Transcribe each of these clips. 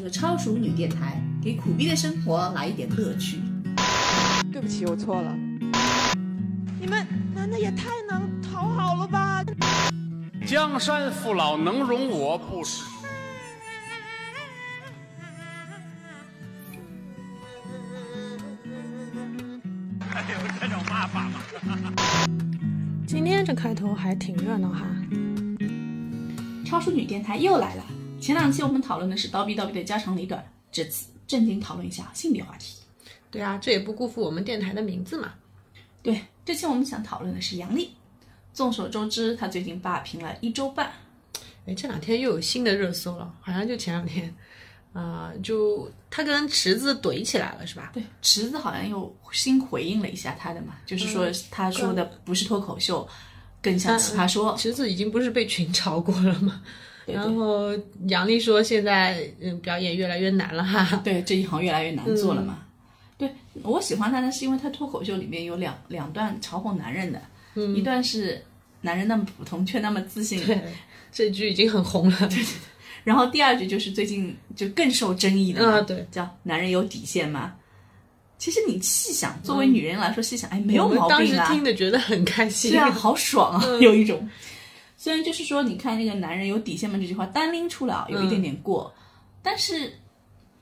熟的不能再熟的超熟女电台，给苦逼的生活来一点乐趣。对不起，我错了。你们男的也太能讨好了吧！江山父老能容我，不是？还有这种骂法吗？今天这开头还挺热闹哈。超熟女电台又来了。前两期我们讨论的是叨逼叨逼的家长里短，这次正经讨论一下性别话题。对啊，这也不辜负我们电台的名字嘛。对，这期我们想讨论的是杨笠。众所周知，她最近霸屏了一周半。哎，这两天又有新的热搜了，好像就前两天，啊、就她跟池子怼起来了，是吧？对，池子好像又新回应了一下她的嘛，就是说她说的不是脱口秀，更像奇葩说。池子已经不是被群嘲过了吗？对然后杨笠说现在嗯表演越来越难了哈。对这一行越来越难做了嘛。对我喜欢他呢，是因为他脱口秀里面有两两段嘲讽男人的，一段是男人那么普通却那么自信，对，这句已经很红了。对对对然后第二句就是最近就更受争议的嘛，啊对叫男人有底线吗？其实你细想，作为女人来说，细想，哎，没有毛病啊，当时听的觉得很开心。对啊，好爽啊，有一种。虽然就是说，你看那个男人有底线吗这句话单拎出来啊，有一点点过，但是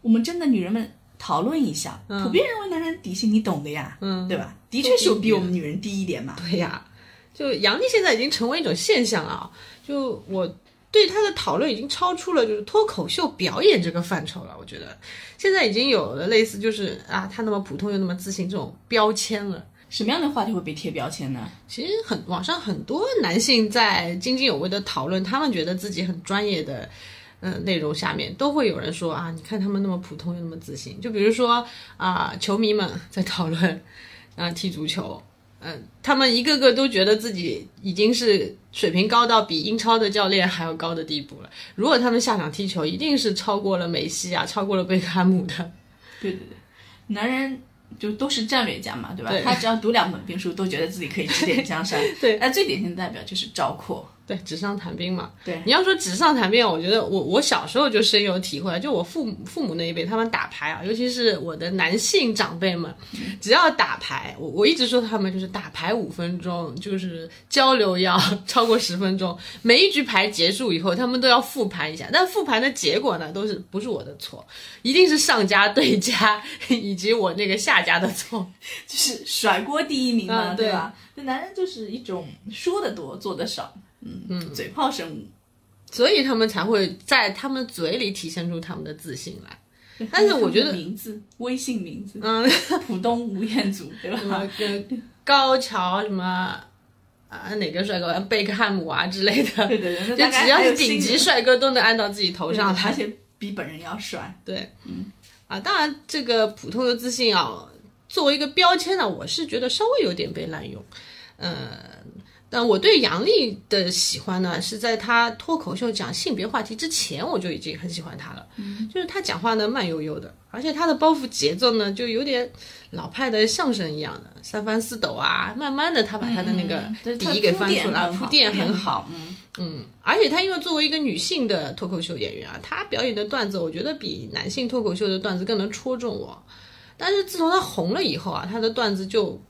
我们真的女人们讨论一下，普遍认为男人底线你懂的呀，嗯，对吧？的确是有比我们女人低一点嘛。对呀，就杨笠现在已经成为一种现象了啊！就我对他的讨论已经超出了就是脱口秀表演这个范畴了。我觉得现在已经有了类似就是啊，他那么普通又那么自信这种标签了。什么样的话题会被贴标签呢？其实很网上很多男性在津津有味的讨论，他们觉得自己很专业的。嗯，内容下面都会有人说啊，你看他们那么普通又那么自信。就比如说啊，球迷们在讨论啊 踢足球，嗯，他们一个个都觉得自己已经是水平高到比英超的教练还要高的地步了。如果他们下场踢球，一定是超过了梅西啊，超过了贝克汉姆的。对对对，男人就都是战略家嘛，对吧？对他只要读两本兵书，都觉得自己可以指点江山。对那最典型的代表就是赵括。对，纸上谈兵嘛。对你要说纸上谈兵，我觉得我我小时候就深有体会，就我父母父母那一辈，他们打牌啊，尤其是我的男性长辈们，只要打牌，我我一直说他们就是打牌五分钟，就是交流要 超过十分钟，每一局牌结束以后，他们都要复盘一下，但复盘的结果呢，都是不是我的错，一定是上家对家以及我那个下家的错。就是甩锅第一名嘛，嗯对吧？这男人就是一种说的多，做的少，嗯嗯，嘴炮生物。所以他们才会在他们嘴里体现出他们的自信来。但是我觉得名字，微信名字，嗯，浦东吴彦祖，对吧？跟高桥什么啊哪个帅哥贝克汉姆啊之类的，对对对，就只要是顶级帅哥都能按到自己头上来。而且比本人要帅。对，嗯啊，当然这个普通的自信啊，作为一个标签呢，我是觉得稍微有点被滥用，呃。但我对杨笠的喜欢呢，是在他脱口秀讲性别话题之前，我就已经很喜欢他了。嗯，就是他讲话呢慢悠悠的，而且他的包袱节奏呢，就有点老派的相声一样的三翻四抖啊，慢慢的他把他的那个嗯底给翻出来，铺垫很好。嗯，嗯，而且他因为作为一个女性的脱口秀演员啊，她表演的段子，我觉得比男性脱口秀的段子更能戳中我。但是自从她红了以后啊，她的段子就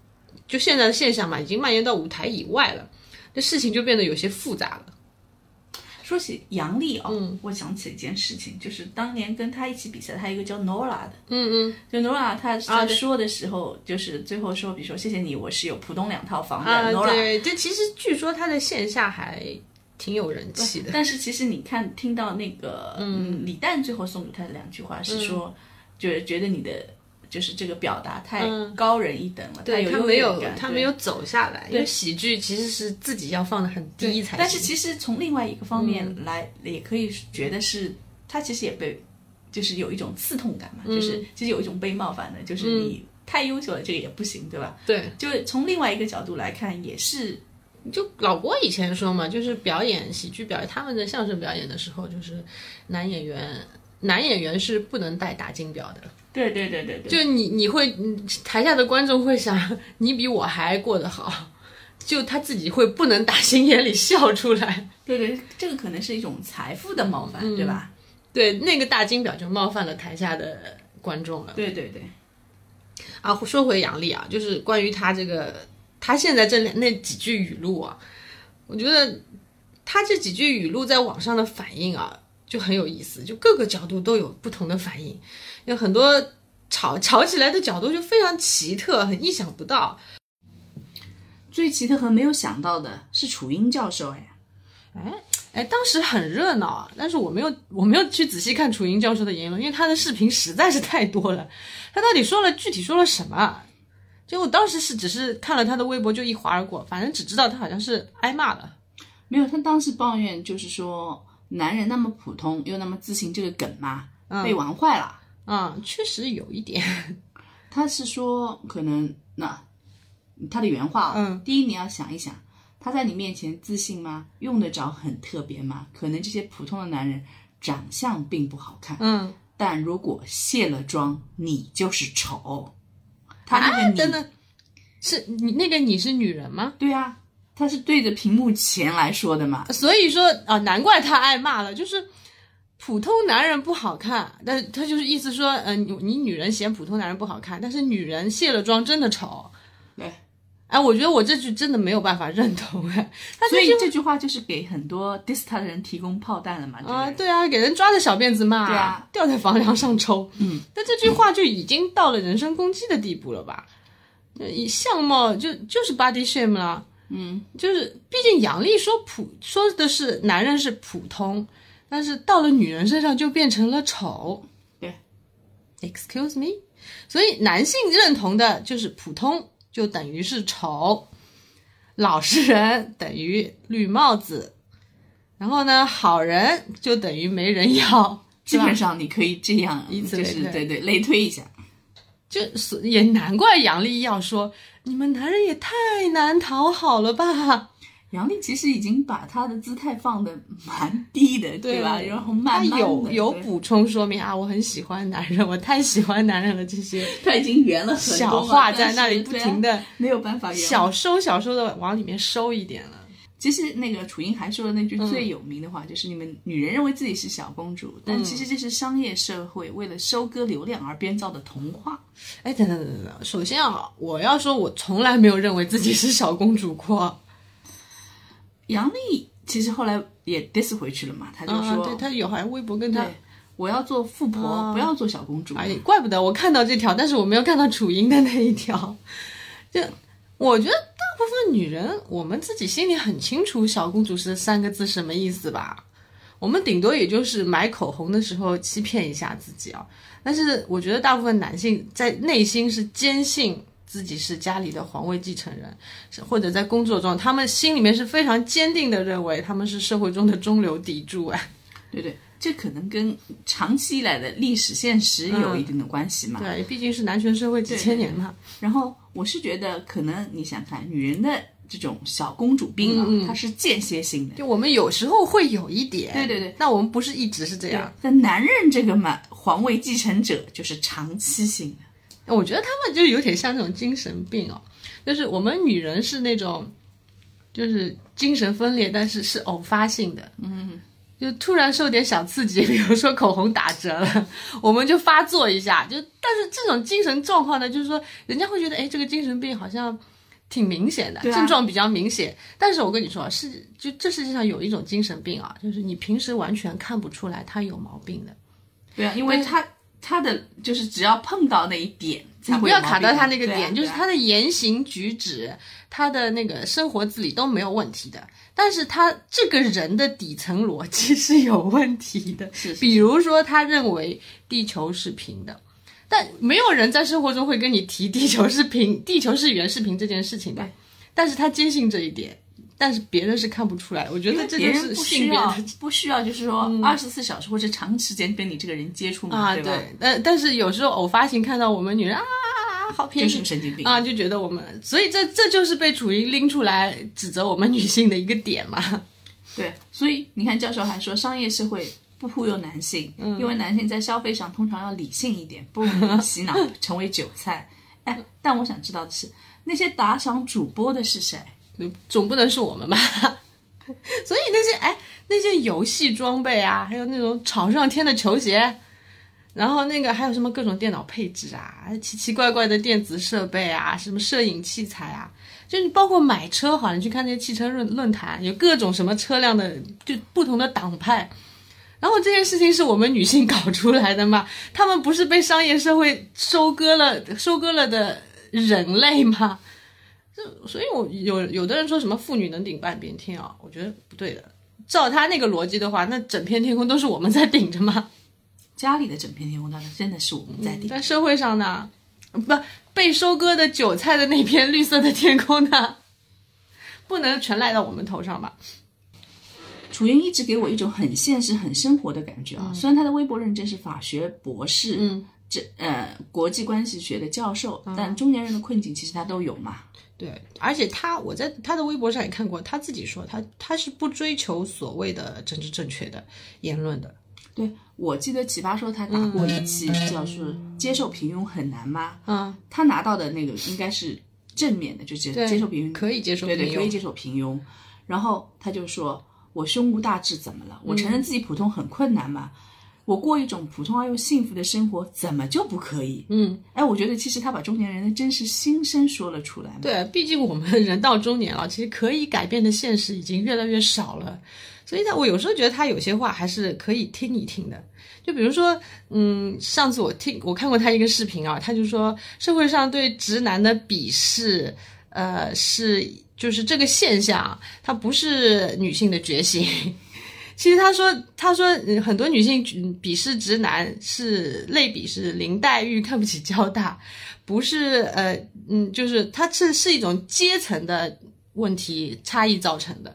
就现在的现象嘛，已经蔓延到舞台以外了，这事情就变得有些复杂了。说起杨笠哦，嗯我想起一件事情，就是当年跟他一起比赛，他一个叫 Nora 的，嗯嗯，就 Nora 他在说的时候，就是最后说，比如说谢谢你，我是有浦东两套房的啊，Nora。对，这其实据说她在线下还挺有人气的。但是其实你看，听到那个嗯，李诞最后送给他的两句话是说，就是觉得你的就是这个表达太高人一等了，对有他没有他没有走下来，因为喜剧其实是自己要放的很低才行。但是其实从另外一个方面嗯。来，也可以觉得是他其实也被，就是有一种刺痛感嘛，嗯。就是其实有一种被冒犯的，就是你太优秀了，这个也不行，对吧？对，就是从另外一个角度来看，也是就老郭以前说嘛，就是表演喜剧表演，他们的相声表演的时候，就是男演员男演员是不能戴大金表的。对对对对对，就你你会嗯台下的观众会想，你比我还过得好，就他自己会不能打心眼里笑出来。对对，这个可能是一种财富的冒犯，嗯对吧？对，那个大金表就冒犯了台下的观众了。对对对，啊，说回杨笠啊，就是关于他这个，他现在这那几句语录啊，我觉得他这几句语录在网上的反应啊，就很有意思，就各个角度都有不同的反应，有很多吵吵起来的角度就非常奇特，很意想不到。最奇特和没有想到的是楚英教授，哎，哎哎，当时很热闹啊，但是我没有我没有去仔细看楚英教授的言论，因为他的视频实在是太多了。他到底说了具体说了什么？就我当时是只是看了他的微博就一划而过，反正只知道他好像是挨骂了。没有，他当时抱怨就是说男人那么普通又那么自信这个梗嘛，被玩坏了。嗯，确实有一点。他是说可能那他的原话，嗯，第一你要想一想，他在你面前自信吗？用得着很特别吗？可能这些普通的男人长相并不好看，嗯，但如果卸了妆，你就是丑。他那个你，啊真的是你那个你是女人吗？对啊，他是对着屏幕前来说的嘛。所以说啊，难怪他挨骂了，就是普通男人不好看，但是他就是意思说，嗯、你你女人嫌普通男人不好看，但是女人卸了妆真的丑。对，哎，我觉得我这句真的没有办法认同哎，他所以这句话就是给很多 diss 他的人提供炮弹了嘛。啊，人对啊，给人抓着小辫子骂，对啊，吊在房梁上抽，嗯，但这句话就已经到了人身攻击的地步了吧？呃以相貌就就是 body shame 啦，嗯，就是毕竟杨笠说普说的是男人是普通，但是到了女人身上就变成了丑。对，Excuse me，所以男性认同的就是普通就等于是丑，老实人等于绿帽子，然后呢，好人就等于没人要，基本上你可以这样，以此就是对对类推一下。就是也难怪杨笠要说你们男人也太难讨好了吧。杨丽其实已经把她的姿态放的蛮低的，对吧？然后慢慢他有有补充说明啊，我很喜欢男人，我太喜欢男人了，这些他已经圆了很多小话在那里不停的啊没有办法圆。小收小收的往里面收一点了。其实那个楚英还说了那句嗯最有名的话，就是你们女人认为自己是小公主，嗯但其实这是商业社会为了收割流量而编造的童话。哎，等等等等等，首先啊，我要说，我从来没有认为自己是小公主过。杨笠其实后来也 diss 回去了嘛，她就啊，说，对他有好像微博跟她，我要做富婆，啊不要做小公主。哎，怪不得我看到这条，但是我没有看到楚英的那一条。就我觉得大部分女人，我们自己心里很清楚“小公主”是三个字什么意思吧？我们顶多也就是买口红的时候欺骗一下自己啊。但是我觉得大部分男性在内心是坚信自己是家里的皇位继承人，或者在工作中，他们心里面是非常坚定的认为他们是社会中的中流砥柱哎。对对，这可能跟长期以来的历史现实有一定的关系嘛。对，毕竟是男权社会几千年嘛。然后我是觉得，可能你想看女人的这种小公主病啊，它是间歇性的。就我们有时候会有一点，对对对那我们不是一直是这样。但男人这个嘛，皇位继承者就是长期性的。我觉得他们就有点像那种精神病哦，就是我们女人是那种，就是精神分裂，但是是偶发性的，嗯，就突然受点小刺激，比如说口红打折了，我们就发作一下，就但是这种精神状况呢，就是说人家会觉得，哎，这个精神病好像挺明显的，啊。症状比较明显，但是我跟你说，是就这世界上有一种精神病啊，就是你平时完全看不出来他有毛病的。对啊，因为他他的就是只要碰到那一点，你不要卡到他那个点，就是他的言行举止，他的那个生活自理都没有问题的，但是他这个人的底层逻辑是有问题的。是是比如说他认为地球是平的，但没有人在生活中会跟你提地球是平、地球是圆是平这件事情的，但是他坚信这一点。但是别人是看不出来，我觉得这就是 不需要不需要，就是说二十四小时或者长时间跟你这个人接触嘛，啊，对吧？对，但但是有时候偶发性看到我们女人啊，好便宜，就是神经病啊，就觉得我们，所以这这就是被楚英拎出来指责我们女性的一个点嘛。对，所以你看，教授还说，商业社会不忽悠男性，嗯因为男性在消费上通常要理性一点，不容易洗脑成为韭菜。哎，但我想知道的是，那些打赏主播的是谁？总不能是我们吧？所以那些哎，那些游戏装备啊，还有那种炒上天的球鞋，然后那个还有什么各种电脑配置啊，奇奇怪怪的电子设备啊，什么摄影器材啊，就你包括买车，好像你去看那些汽车论论坛，有各种什么车辆的，就不同的党派。然后这件事情是我们女性搞出来的吗？他们不是被商业社会收割了、收割了的人类吗？就所以，我有有的人说什么妇女能顶半边天啊，我觉得不对的。照他那个逻辑的话，那整片天空都是我们在顶着吗？家里的整片天空，当然真的是我们在顶。在社会上呢，不被收割的韭菜的那片绿色的天空呢，不能全赖到我们头上吧？楚云一直给我一种很现实、很生活的感觉啊。虽然他的微博认证是法学博士，嗯，这呃国际关系学的教授，但中年人的困境其实他都有嘛。对，而且他我在他的微博上也看过，他自己说他他是不追求所谓的政治正确的言论的。对，我记得奇葩说他打过一期，叫是接受平庸很难吗？嗯，他拿到的那个应该是正面的，就是接受平庸，可以接受平庸，对对，可以接受平庸。然后他就说：“我胸无大志怎么了？我承认自己普通很困难嘛。我过一种普通而又幸福的生活，怎么就不可以？”嗯，哎，我觉得其实他把中年人的真实心声说了出来。对，毕竟我们 人到中年了，其实可以改变的现实已经越来越少了。所以他，我有时候觉得他有些话还是可以听一听的。就比如说，嗯，上次我听我看过他一个视频啊，他就说社会上对直男的鄙视，呃，是就是这个现象，它不是女性的觉醒。其实他说，他说很多女性鄙视直男是类比是林黛玉看不起交大，不是呃嗯，就是它是是一种阶层的问题差异造成的。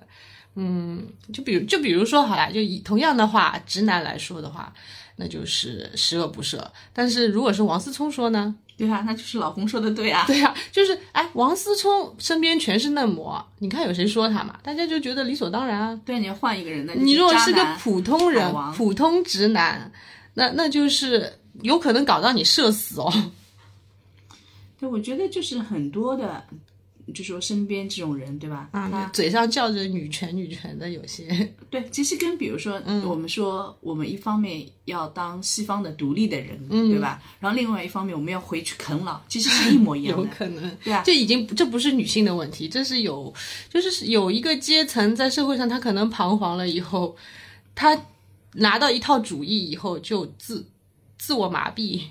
嗯，就比如就比如说好了，就以同样的话，直男来说的话，那就是十恶不赦。但是如果是王思聪说呢？对啊，那就是老公说的对啊。对啊，就是哎，王思聪身边全是嫩模，你看有谁说他嘛？大家就觉得理所当然啊。对，你要换一个人呢？你如果是个普通人，普通直男，那那就是有可能搞到你社死哦。对，我觉得就是很多的，就说身边这种人，对吧？啊，他嘴上叫着女权女权的有些，对，其实跟比如说，嗯我们说我们一方面要当西方的独立的人，对吧？然后另外一方面我们要回去啃老，其实是一模一样 有的。可能，对啊这已经这不是女性的问题，这是有，就是有一个阶层在社会上，他可能彷徨了以后，他拿到一套主义以后就自自我麻痹、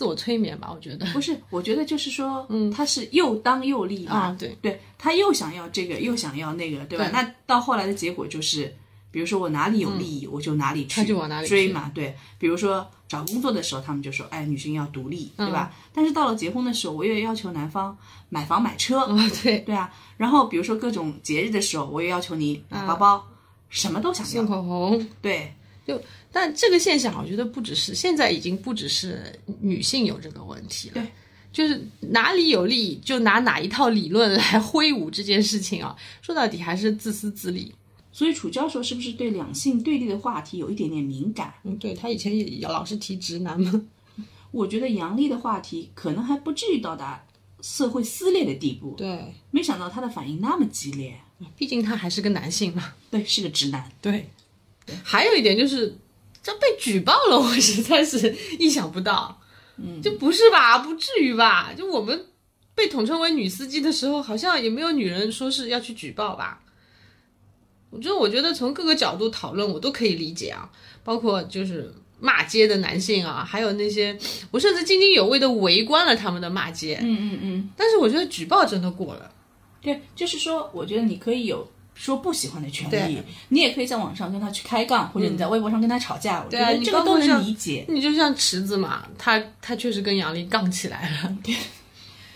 自我催眠吧，我觉得不是，我觉得就是说，嗯，他是又当又立嘛，啊，对，对他又想要这个，又想要那个，对吧？对那到后来的结果就是，比如说我哪里有利益，我就哪里去，追嘛。对，比如说找工作的时候，他们就说，哎，女性要独立，对吧？但是到了结婚的时候，我又要求男方买房买车，啊，对，对啊。然后比如说各种节日的时候，我又要求你买包包，什么都想送要。口红，对，就但这个现象，我觉得不只是现在已经不只是女性有这个问题了，对，就是哪里有利就拿哪一套理论来挥舞这件事情啊，说到底还是自私自利。所以楚教授是不是对两性对立的话题有一点点敏感？嗯，对他以前也老是提直男嘛，我觉得杨笠的话题可能还不至于到达社会撕裂的地步。对，没想到他的反应那么激烈。毕竟他还是个男性嘛。对，是个直男。对，还有一点就是，这被举报了，我实在是意想不到。嗯，就不是吧？不至于吧？就我们被统称为女司机的时候，好像也没有女人说是要去举报吧？我觉得，我觉得从各个角度讨论，我都可以理解啊，包括就是骂街的男性啊，还有那些我甚至津津有味的围观了他们的骂街。嗯嗯嗯，但是我觉得举报真的过了。对，就是说，我觉得你可以有说不喜欢的权利，你也可以在网上跟他去开杠，或者你在微博上跟他吵架。我觉得这个都能理解。你就像池子嘛，他他确实跟杨笠杠起来了，对。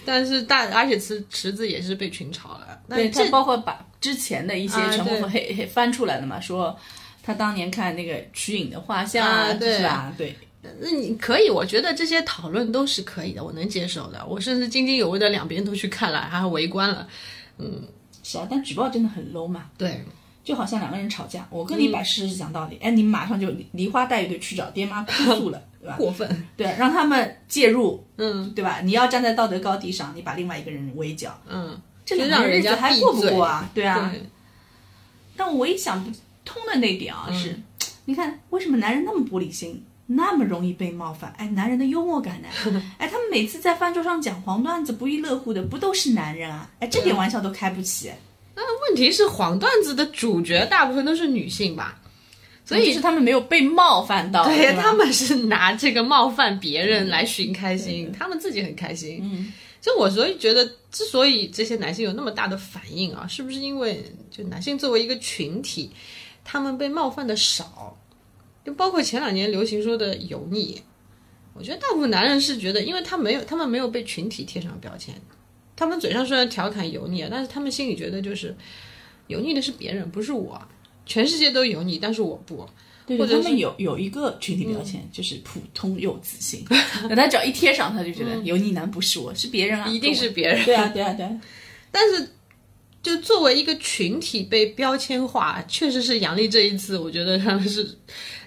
但是大，而且池池子也是被群嘲了。对这包括把之前的一些啊全部对黑黑翻出来了嘛，说他当年看那个瞿颖的画像啊对是吧？对，那你可以，我觉得这些讨论都是可以的，我能接受的。我甚至津津有味的两边都去看了，还围观了。是啊，但举报真的很 low 嘛。对，就好像两个人吵架，我嗯跟你摆事实讲道理，哎，你马上就梨花带雨的去找爹妈 哭诉了，对吧？过分。对，让他们介入，嗯对吧？你要站在道德高地上，你把另外一个人围剿，嗯，这两个日子还过不过啊？对啊。对但我一想不，通的那点啊，嗯是，你看为什么男人那么玻璃心，那么容易被冒犯？哎，男人的幽默感呢？哎，他们每次在饭桌上讲黄段子，不亦乐乎的，不都是男人啊？哎，这点玩笑都开不起。那问题是黄段子的主角大部分都是女性吧？所以就是他们没有被冒犯到，对吧他们是拿这个冒犯别人来寻开心，他们自己很开心。嗯，就我所以觉得，之所以这些男性有那么大的反应啊，是不是因为就男性作为一个群体，他们被冒犯的少？就包括前两年流行说的油腻，我觉得大部分男人是觉得，因为他没有，他们没有被群体贴上标签，他们嘴上虽然调侃油腻啊，但是他们心里觉得就是油腻的是别人，不是我。全世界都油腻，但是我不。对或者他们有有一个群体标签，就是普通又自信。那他只要一贴上，他就觉得油腻男不是我，是别人啊，一定是别人。对啊，对啊，对啊。但是，就作为一个群体被标签化，确实是杨笠这一次，我觉得他们是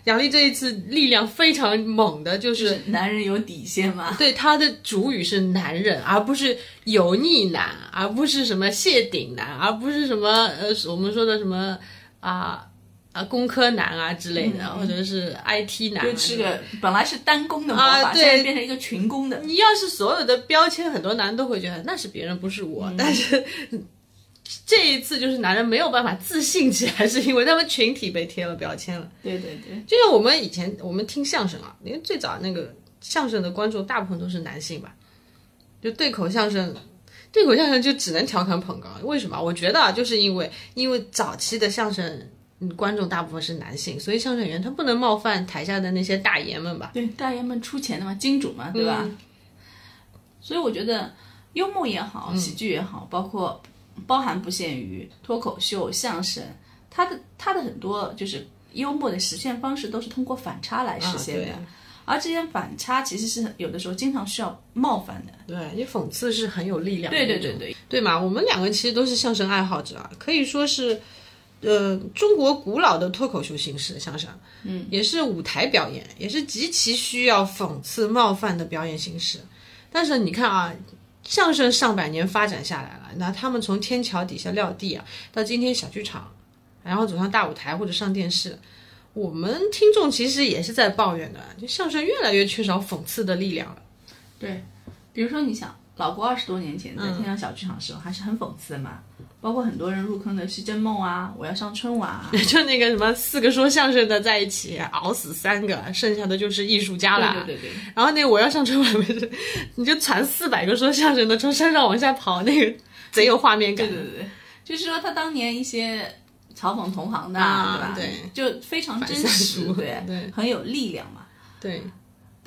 杨笠这一次力量非常猛的，就就是是男人有底线嘛。对他的主语是男人，而不是油腻男，而不是什么谢顶男，而不是什么呃我们说的什么啊。啊，工科男啊之类的，或者是 IT 男、啊，就是个本来是单工的魔法，啊对现在变成一个群工的。你要是所有的标签，很多男人都会觉得那是别人，不是我。但是这一次，就是男人没有办法自信起来，是因为他们群体被贴了标签了。对对对，就像我们以前我们听相声啊，因为最早那个相声的观众大部分都是男性吧，就对口相声。对口相声就只能调侃捧哏，为什么？我觉得啊，就是因为因为早期的相声，嗯，观众大部分是男性，所以相声演员他不能冒犯台下的那些大爷们吧？对大爷们出钱的嘛，金主嘛，对吧？嗯所以我觉得幽默也好，喜剧也好，包括包含不限于脱口秀、相声，他的他的很多就是幽默的实现方式都是通过反差来实现的。啊而这些反差其实是有的时候经常需要冒犯的。对，因为讽刺是很有力量的。对对对对，对嘛，我们两个其实都是相声爱好者啊，可以说是，呃，中国古老的脱口秀形式相声，嗯，也是舞台表演，也是极其需要讽刺冒犯的表演形式。但是你看啊，相声上百年发展下来了，那他们从天桥底下撂地啊，到今天小剧场，然后走上大舞台或者上电视。我们听众其实也是在抱怨的，就相声越来越缺少讽刺的力量了。对，比如说你想，老郭二十多年前嗯在天阳小剧场的时候，还是很讽刺的嘛。包括很多人入坑的《西征梦》啊，《我要上春晚》啊，就那个什么四个说相声的在一起熬死三个，剩下的就是艺术家了。对对对对。然后那个我要上春晚不是，你就传四百个说相声的从山上往下跑，那个贼有画面感。对对对，就是说他当年一些嘲讽同行的，啊对吧？对就非常真实，对，对很有力量嘛。对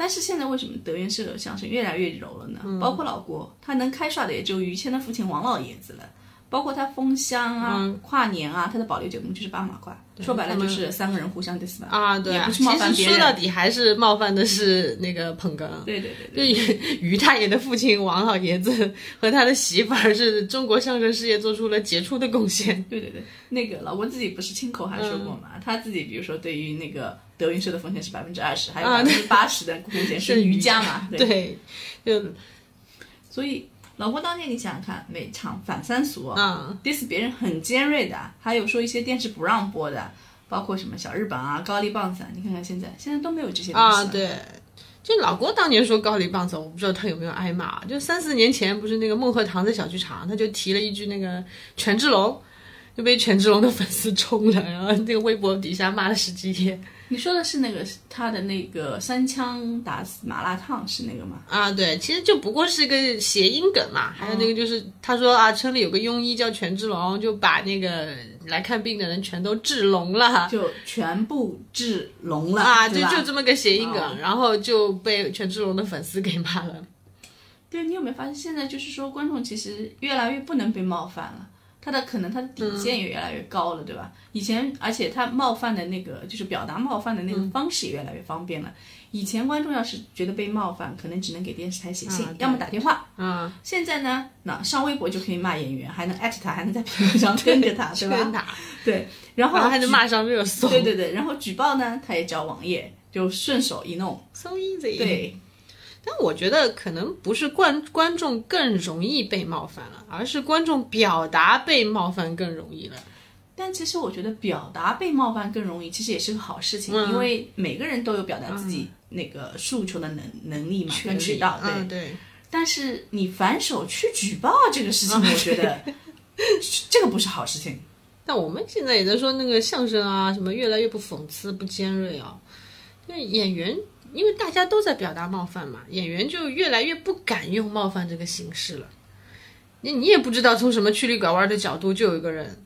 但是现在为什么德云社的相声越来越柔了呢？嗯包括老郭，他能开涮的也就于谦的父亲王老爷子了。包括他封箱啊、嗯跨年啊，他的保留节目就是八马褂，说白了就是三个人互相 diss 吧。啊，对啊，也不是冒犯别人。其实说到底还是冒犯的是那个捧哏。对对对对。于于大爷的父亲王老爷子和他的媳妇儿是中国相声事业做出了杰出的贡献。对对对，那个老郭自己不是亲口还说过嘛，他自己比如说对于那个德云社的奉献是百分之二十，还有啊百分之八十的贡献是瑜伽嘛，对。对，就所以老郭当年你想想看，每场反三俗、啊，diss 别人很尖锐的，还有说一些电视不让播的，包括什么小日本啊、高丽棒子啊，你看看现在，现在都没有这些东西啊，了。对，就老郭当年说高丽棒子，我不知道他有没有挨骂。就三四年前，不是那个孟鹤堂在小剧场，他就提了一句那个权志龙，就被权志龙的粉丝冲了，然后那个微博底下骂了十几天。你说的是那个他的那个三枪打死麻辣烫是那个吗？啊，对，其实就不过是个谐音梗嘛。还有那个就是他说啊，村里有个庸医叫权志龙，就把那个来看病的人全都治聋了。就全部治聋了啊，对就就这么个谐音梗，哦然后就被权志龙的粉丝给骂了。对你有没有发现，现在就是说观众其实越来越不能被冒犯了，他的可能他的底线也越来越高了，对吧？以前而且他冒犯的那个就是表达冒犯的那个方式也越来越方便了。以前观众要是觉得被冒犯，可能只能给电视台写信，啊要么打电话。啊，现在呢，那上微博就可以骂演员，还能 艾特他，还能在评论上跟着他，对吧？跟他，对，然后还能骂上热搜。对对对，然后举报呢，他也交网页，就顺手一弄。，so easy。对，但我觉得可能不是观观众更容易被冒犯了，而是观众表达被冒犯更容易了。但其实我觉得表达被冒犯更容易，其实也是个好事情，因为每个人都有表达自己那个诉求的能能力嘛，跟渠道。对、嗯，对。但是你反手去举报这个事情，我觉得这个不是好事情。但我们现在也在说那个相声啊，什么越来越不讽刺、不尖锐啊。那演员，因为大家都在表达冒犯嘛，演员就越来越不敢用冒犯这个形式了。你你也不知道从什么曲里拐弯的角度，就有一个人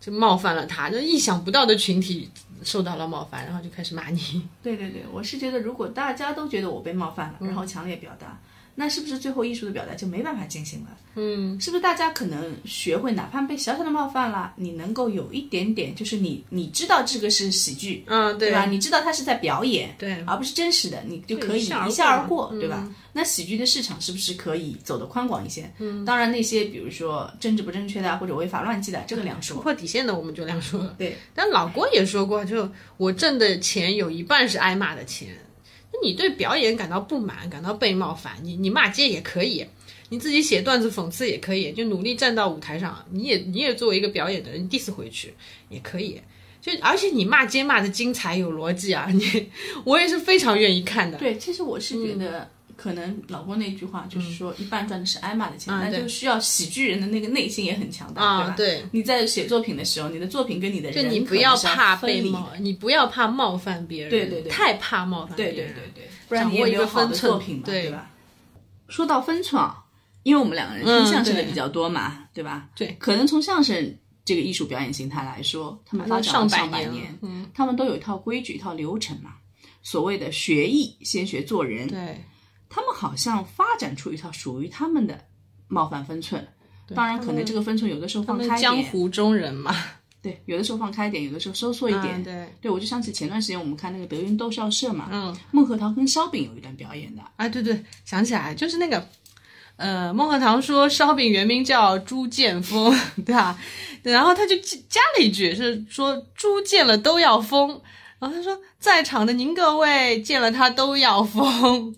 就冒犯了他，就意想不到的群体受到了冒犯，然后就开始骂你。对对对，我是觉得如果大家都觉得我被冒犯了，然后强烈表达。那是不是最后艺术的表达就没办法进行了？嗯，是不是大家可能学会，哪怕被小小的冒犯了，你能够有一点点，就是你你知道这个是喜剧，嗯，对吧？你知道他是在表演，对，而不是真实的，你就可以一笑而过，对吧？那喜剧的市场是不是可以走得宽广一些？嗯，当然那些比如说政治不正确的或者违法乱纪的，这个两说。破底线的我们就两说。对，但老郭也说过，就我挣的钱有一半是挨骂的钱。你对表演感到不满，感到被冒犯，你你骂街也可以，你自己写段子讽刺也可以，就努力站到舞台上，你也你也作为一个表演的人 diss 回去也可以，就而且你骂街骂的精彩有逻辑啊，你我也是非常愿意看的。对，其实我是觉得。可能老郭那句话就是说，一半赚的是挨骂的钱，那就需要喜剧人的那个内心也很强大，对吧？对，你在写作品的时候，你的作品跟你的人，就你不要怕被冒，你不要怕冒犯别人，对对对，太怕冒犯别人，对对对对，不然你也没有好的作品嘛，对吧？说到分寸啊，因为我们两个人听相声的比较多嘛，对吧？对，可能从相声这个艺术表演形态来说，他们发展了上百年，嗯，他们都有一套规矩、一套流程嘛。所谓的学艺，先学做人，对。他们好像发展出一套属于他们的冒犯分寸，当然可能这个分寸有的时候放开点，江湖中人嘛，对，有的时候放开一点，有的时候收缩一点，对，对我就想起前段时间我们看那个德云逗笑社嘛，嗯，孟鹤堂跟烧饼有一段表演的，啊，对对，想起来就是那个，呃，孟鹤堂说烧饼原名叫朱剑锋，对吧？然后他就加了一句是说猪见了都要疯，然后他说在场的您各位见了他都要疯。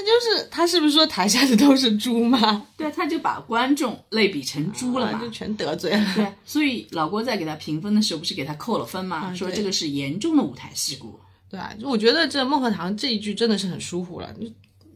那就是他是不是说台下的都是猪吗？对，他就把观众类比成猪了嘛，就全得罪了。对，所以老郭在给他评分的时候，不是给他扣了分吗？说这个是严重的舞台事故。对啊，我觉得这孟鹤堂这一句真的是很疏忽了，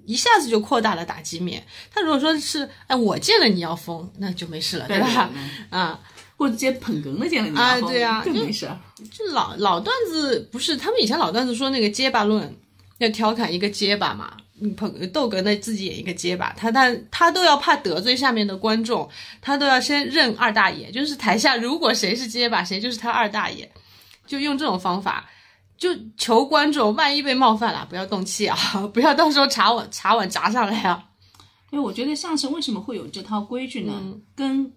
一下子就扩大了打击面。他如果说是哎，我见了你要疯，那就没事了，对吧？啊，或者直接捧哏的见了你要疯，对啊，更没事。就老老段子不是他们以前老段子说那个结巴论，要调侃一个结巴嘛。捧逗哏的自己演一个结巴，他他他都要怕得罪下面的观众，他都要先认二大爷，就是台下如果谁是结巴，谁就是他二大爷，就用这种方法，就求观众万一被冒犯了，不要动气啊，不要到时候茶碗茶碗砸上来啊。因为我觉得相声为什么会有这套规矩呢？跟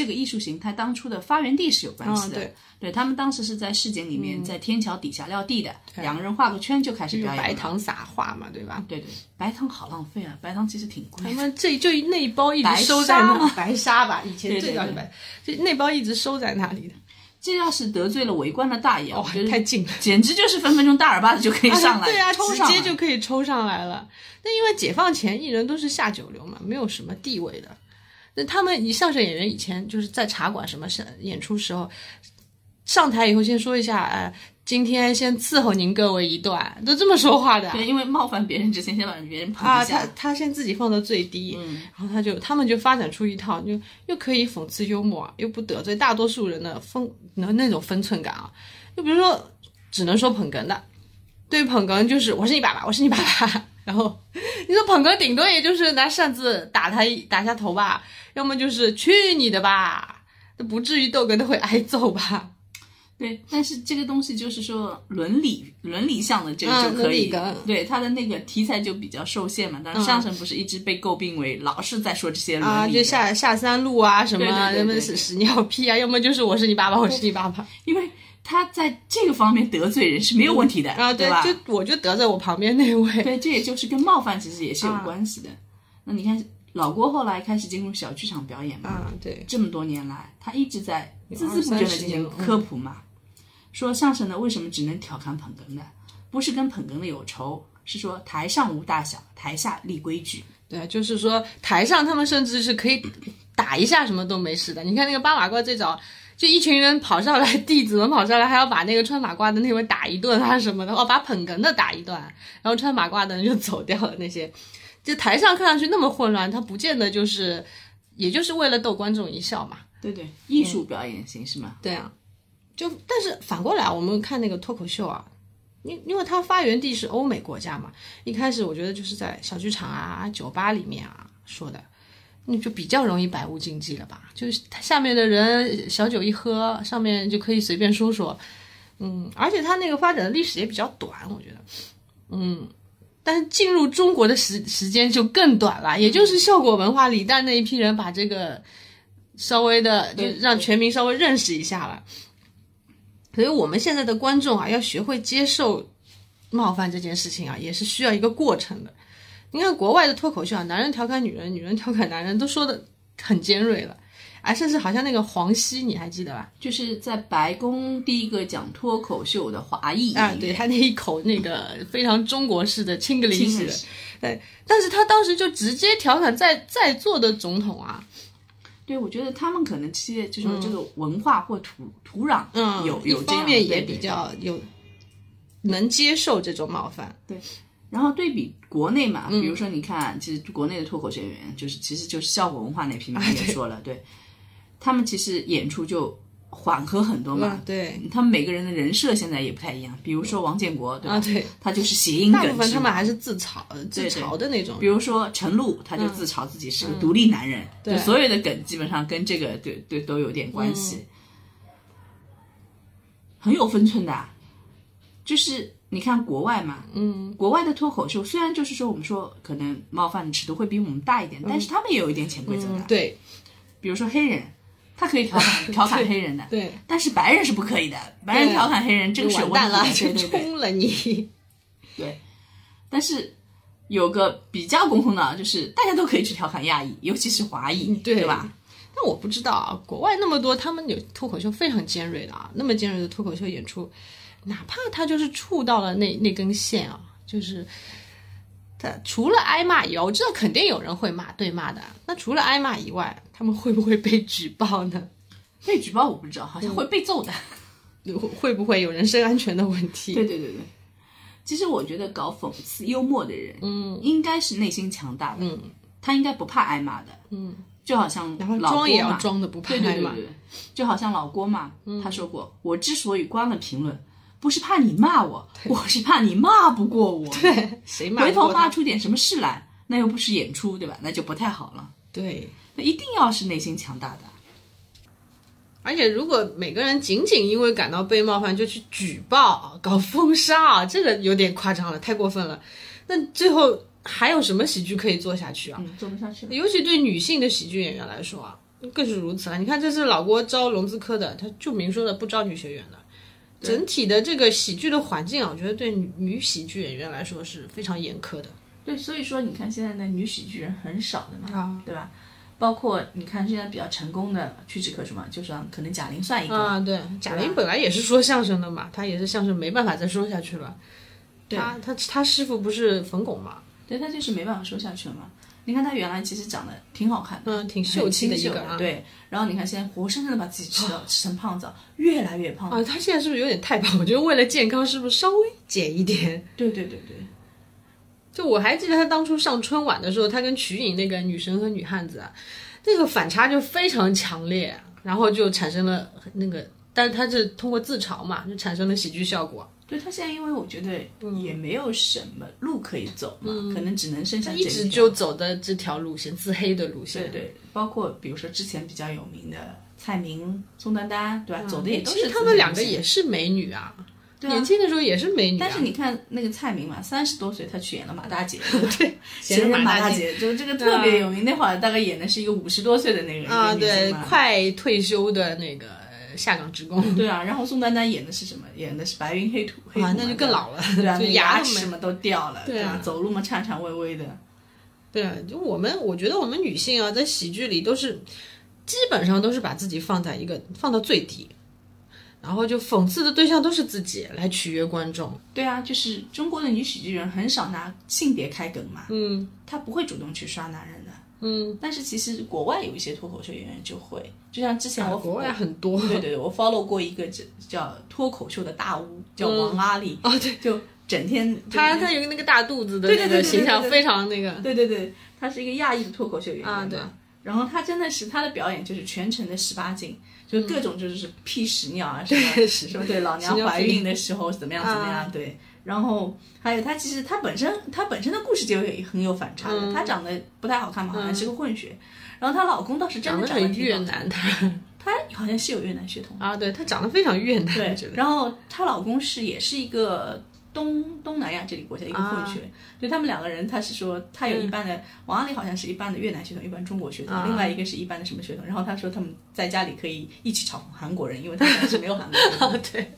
这个艺术形态当初的发源地是有关系的。对。对他们当时是在市井里面，在天桥底下撂地的，两个人画个圈就开始表演白糖撒画嘛，对吧？对对，白糖好浪费啊，白糖其实挺贵。他们这就那一包一直收在那，白沙吧，以前最早是白，就那包一直收在那里的。这要是得罪了围观的大爷，哦，太近了，简直就是分分钟大耳巴子就可以上来，对啊，直接就可以抽上来了。那因为解放前艺人都是下九流嘛，没有什么地位的。那他们以相声演员以前就是在茶馆什么上演出时候。上台以后先说一下，呃，今天先伺候您各位一段，都这么说话的。对，因为冒犯别人之前先把别人捧一下。啊，他他先自己放到最低，嗯，然后他就他们就发展出一套，就又可以讽刺幽默，又不得罪大多数人的分那那种分寸感啊。就比如说，只能说捧哏的，对捧哏就是我是你爸爸，我是你爸爸。然后你说捧哏顶多也就是拿扇子打他一打下头吧，要么就是去你的吧，那不至于逗哏都会挨揍吧。对，但是这个东西就是说伦理伦理上的这个就可以，对他的那个题材就比较受限嘛。但是相声不是一直被诟病为老是在说这些啊，就下下三路啊什么，要么屎屎尿屁啊，要么就是我是你爸爸，我是你爸爸。因为他在这个方面得罪人是没有问题的啊，对吧？就我就得罪我旁边那位。对，这也就是跟冒犯其实也是有关系的。那你看老郭后来开始进入小剧场表演嘛，啊，对，这么多年来他一直在孜孜不倦的进行科普嘛。说相声呢，为什么只能调侃捧哏的？不是跟捧哏的有仇，是说台上无大小，台下立规矩。对，就是说台上他们甚至是可以打一下什么都没事的。你看那个八马褂最早就一群人跑上来，弟子们跑上来，还要把那个穿马褂的那位打一顿啊什么的，哦，把捧哏的打一顿，然后穿马褂的人就走掉了。那些，就台上看上去那么混乱，他不见得就是，也就是为了逗观众一笑嘛。对对，艺术表演形式嘛。对啊，就但是反过来，我们看那个脱口秀啊，因因为它发源地是欧美国家嘛，一开始我觉得就是在小剧场啊、酒吧里面啊说的，你就比较容易百无禁忌了吧？就是它下面的人小酒一喝，上面就可以随便说说，嗯，而且它那个发展的历史也比较短，我觉得，嗯。但是进入中国的时时间就更短了，也就是效果文化李诞那一批人把这个稍微的就让全民稍微认识一下了。所以我们现在的观众啊，要学会接受冒犯这件事情啊，也是需要一个过程的。你看国外的脱口秀啊，男人调侃女人，女人调侃男人，都说的很尖锐了，啊，甚至好像那个黄西，你还记得吧？就是在白宫第一个讲脱口秀的华裔啊，对他那一口那个非常中国式的 Chinglish 的，对，但是他当时就直接调侃在在座的总统啊，对，我觉得他们可能其实就是这个文化或土土壤，嗯，有有这方面也对对比较有能接受这种冒犯，然后对比国内嘛，嗯。比如说你看，其实国内的脱口秀演员，就是其实就是效果文化那批嘛，也说了，对，他们其实演出就缓和很多嘛。嗯，。对，他们每个人的人设现在也不太一样，比如说王建国，对吧？啊对，他就是谐音梗制嘛部分他们还是自嘲呃自嘲的那种。比，如说陈露，他就自嘲自己是个独立男人，嗯对所有的梗基本上跟这个对对都有点关系，嗯。很有分寸的啊。就是你看国外嘛，嗯，国外的脱口秀虽然就是说我们说可能冒犯的尺度会比我们大一点，但是他们也有一点潜规则的，嗯，对比如说黑人，他可以调侃 调侃黑人的，对，但是白人是不可以的，白人调侃黑人这个是有完蛋了，问题的，对就对对。冲了你，对但是有个比较共同的啊，就是大家都可以去调侃亚裔，尤其是华裔，对对吧？？但我不知道啊，国外那么多，他们有脱口秀非常尖锐的啊，那么尖锐的脱口秀演出，哪怕他就是触到了那那根线啊，就是他除了挨骂以外，我知道肯定有人会骂对骂的。那除了挨骂以外，他们会不会被举报呢？被举报我不知道，好像会被揍的。会 会不会有人身安全的问题？对对对对，其实我觉得搞讽刺幽默的人，嗯，应该是内心强大的，嗯，他应该不怕挨骂的，嗯，就好像然后老装也要郭嘛装的不怕挨骂。对对对对，就好像老郭嘛，他说过，我之所以关了评论，不是怕你骂我，我是怕你骂不过我，对，谁骂回头过他骂出点什么事来，那又不是演出，对吧？那就不太好了。对。那一定要是内心强大的。而且，如果每个人仅仅因为感到被冒犯就去举报、搞封杀啊，这个有点夸张了，太过分了。那最后还有什么喜剧可以做下去啊？嗯，做不下去了。尤其对女性的喜剧演员来说啊，更是如此了。你看，这是老郭招融资科的，他就明说的不招女学员的。整体的这个喜剧的环境啊，我觉得对女女喜剧演员来说是非常严苛的对，所以说你看现在的女喜剧人很少的嘛，啊对吧？包括你看现在比较成功的屈指可数嘛，就算可能贾玲算一个，啊。对，贾玲本来也是说相声的嘛，她也是相声没办法再说下去了。她她她师傅不是冯巩嘛，对她就是没办法说下去了嘛。你看她原来其实长得挺好看的，嗯，挺秀气的一个啊。对。然后你看现在活生生的把自己吃了吃成胖子，越来越胖。啊，他现在是不是有点太胖？我觉得为了健康，是不是稍微减一点？对对对对，就我还记得他当初上春晚的时候，他跟瞿颖那个女神和女汉子啊，那个反差就非常强烈，然后就产生了那个，但是他是通过自嘲嘛，就产生了喜剧效果。对他现在因为我觉得也没有什么路可以走嘛，可能只能剩下他一直就走的这条路线，自黑的路线。对对，包括比如说之前比较有名的蔡明、宋丹丹，对吧？走的也都其是实他们两个也是美女啊，对啊年轻的时候也是美女、啊。但是你看那个蔡明嘛，三十多岁他去演了马大姐，对，闲人马大姐姐，就这个特别有名。那会儿大概演的是一个五十多岁的那个啊，一个女对，快退休的那个呃下岗职工。对啊。然后宋丹丹演的是什么？演的是白云黑土，黑土啊，那就更老了，对啊，就那牙齿嘛都掉了，对啊吧？走路嘛颤颤巍巍的。对啊，就我们，我觉得我们女性啊，在喜剧里都是基本上都是把自己放在一个放到最低，然后就讽刺的对象都是自己来取悦观众。对啊，就是中国的女喜剧人很少拿性别开梗嘛，嗯，她不会主动去刷男人的。嗯，但是其实国外有一些脱口秀演员就会，就像之前我、啊国外很多。对对对，我 follow 过一个叫叫脱口秀的大巫，叫王阿里，哦，对，就整天他他有个那个大肚子的形象非常那个。对对对，他是一个亚裔的脱口秀演员啊对。然后他真的是他的表演就是全程的十八禁，就各种就是屁屎尿啊什么是什么对老娘怀孕的时候怎么样怎么样、啊。对，然后还有他其实他本身他本身的故事就也很有反差的，嗯。他长得不太好看嘛，好像是个混血，然后她老公倒是真的长得越南，的。他好像是有越南血统。啊，对他长得非常越南，对，然后她老公是也是一个东东南亚这里国家一个混血，就他们两个人，他是说他有一半的、王阿里好像是一半的越南血统，一半中国血统，啊。另外一个是一半的什么血统。然后他说他们在家里可以一起炒韩国人，因为他们是没有韩国人的。啊，对，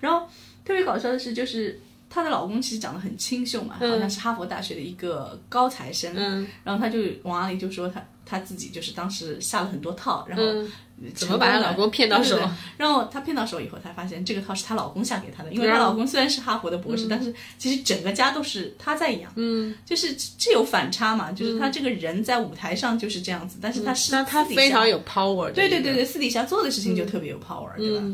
然后特别搞笑的是，就是她的老公其实长得很清秀嘛，好像是哈佛大学的一个高材生。嗯，然后她就王阿姨就说她她自己就是当时下了很多套，然后嗯。怎么把她老公骗到手？然后她骗到手以后，才发现这个套是她老公下给她的，因为她老公虽然是哈佛的博士，但是其实整个家都是她在养。嗯，就是这有反差嘛，就是她这个人在舞台上就是这样子，但是她是那他私底下非常有 power。对对对对，私底下做的事情就特别有 power，、对吧？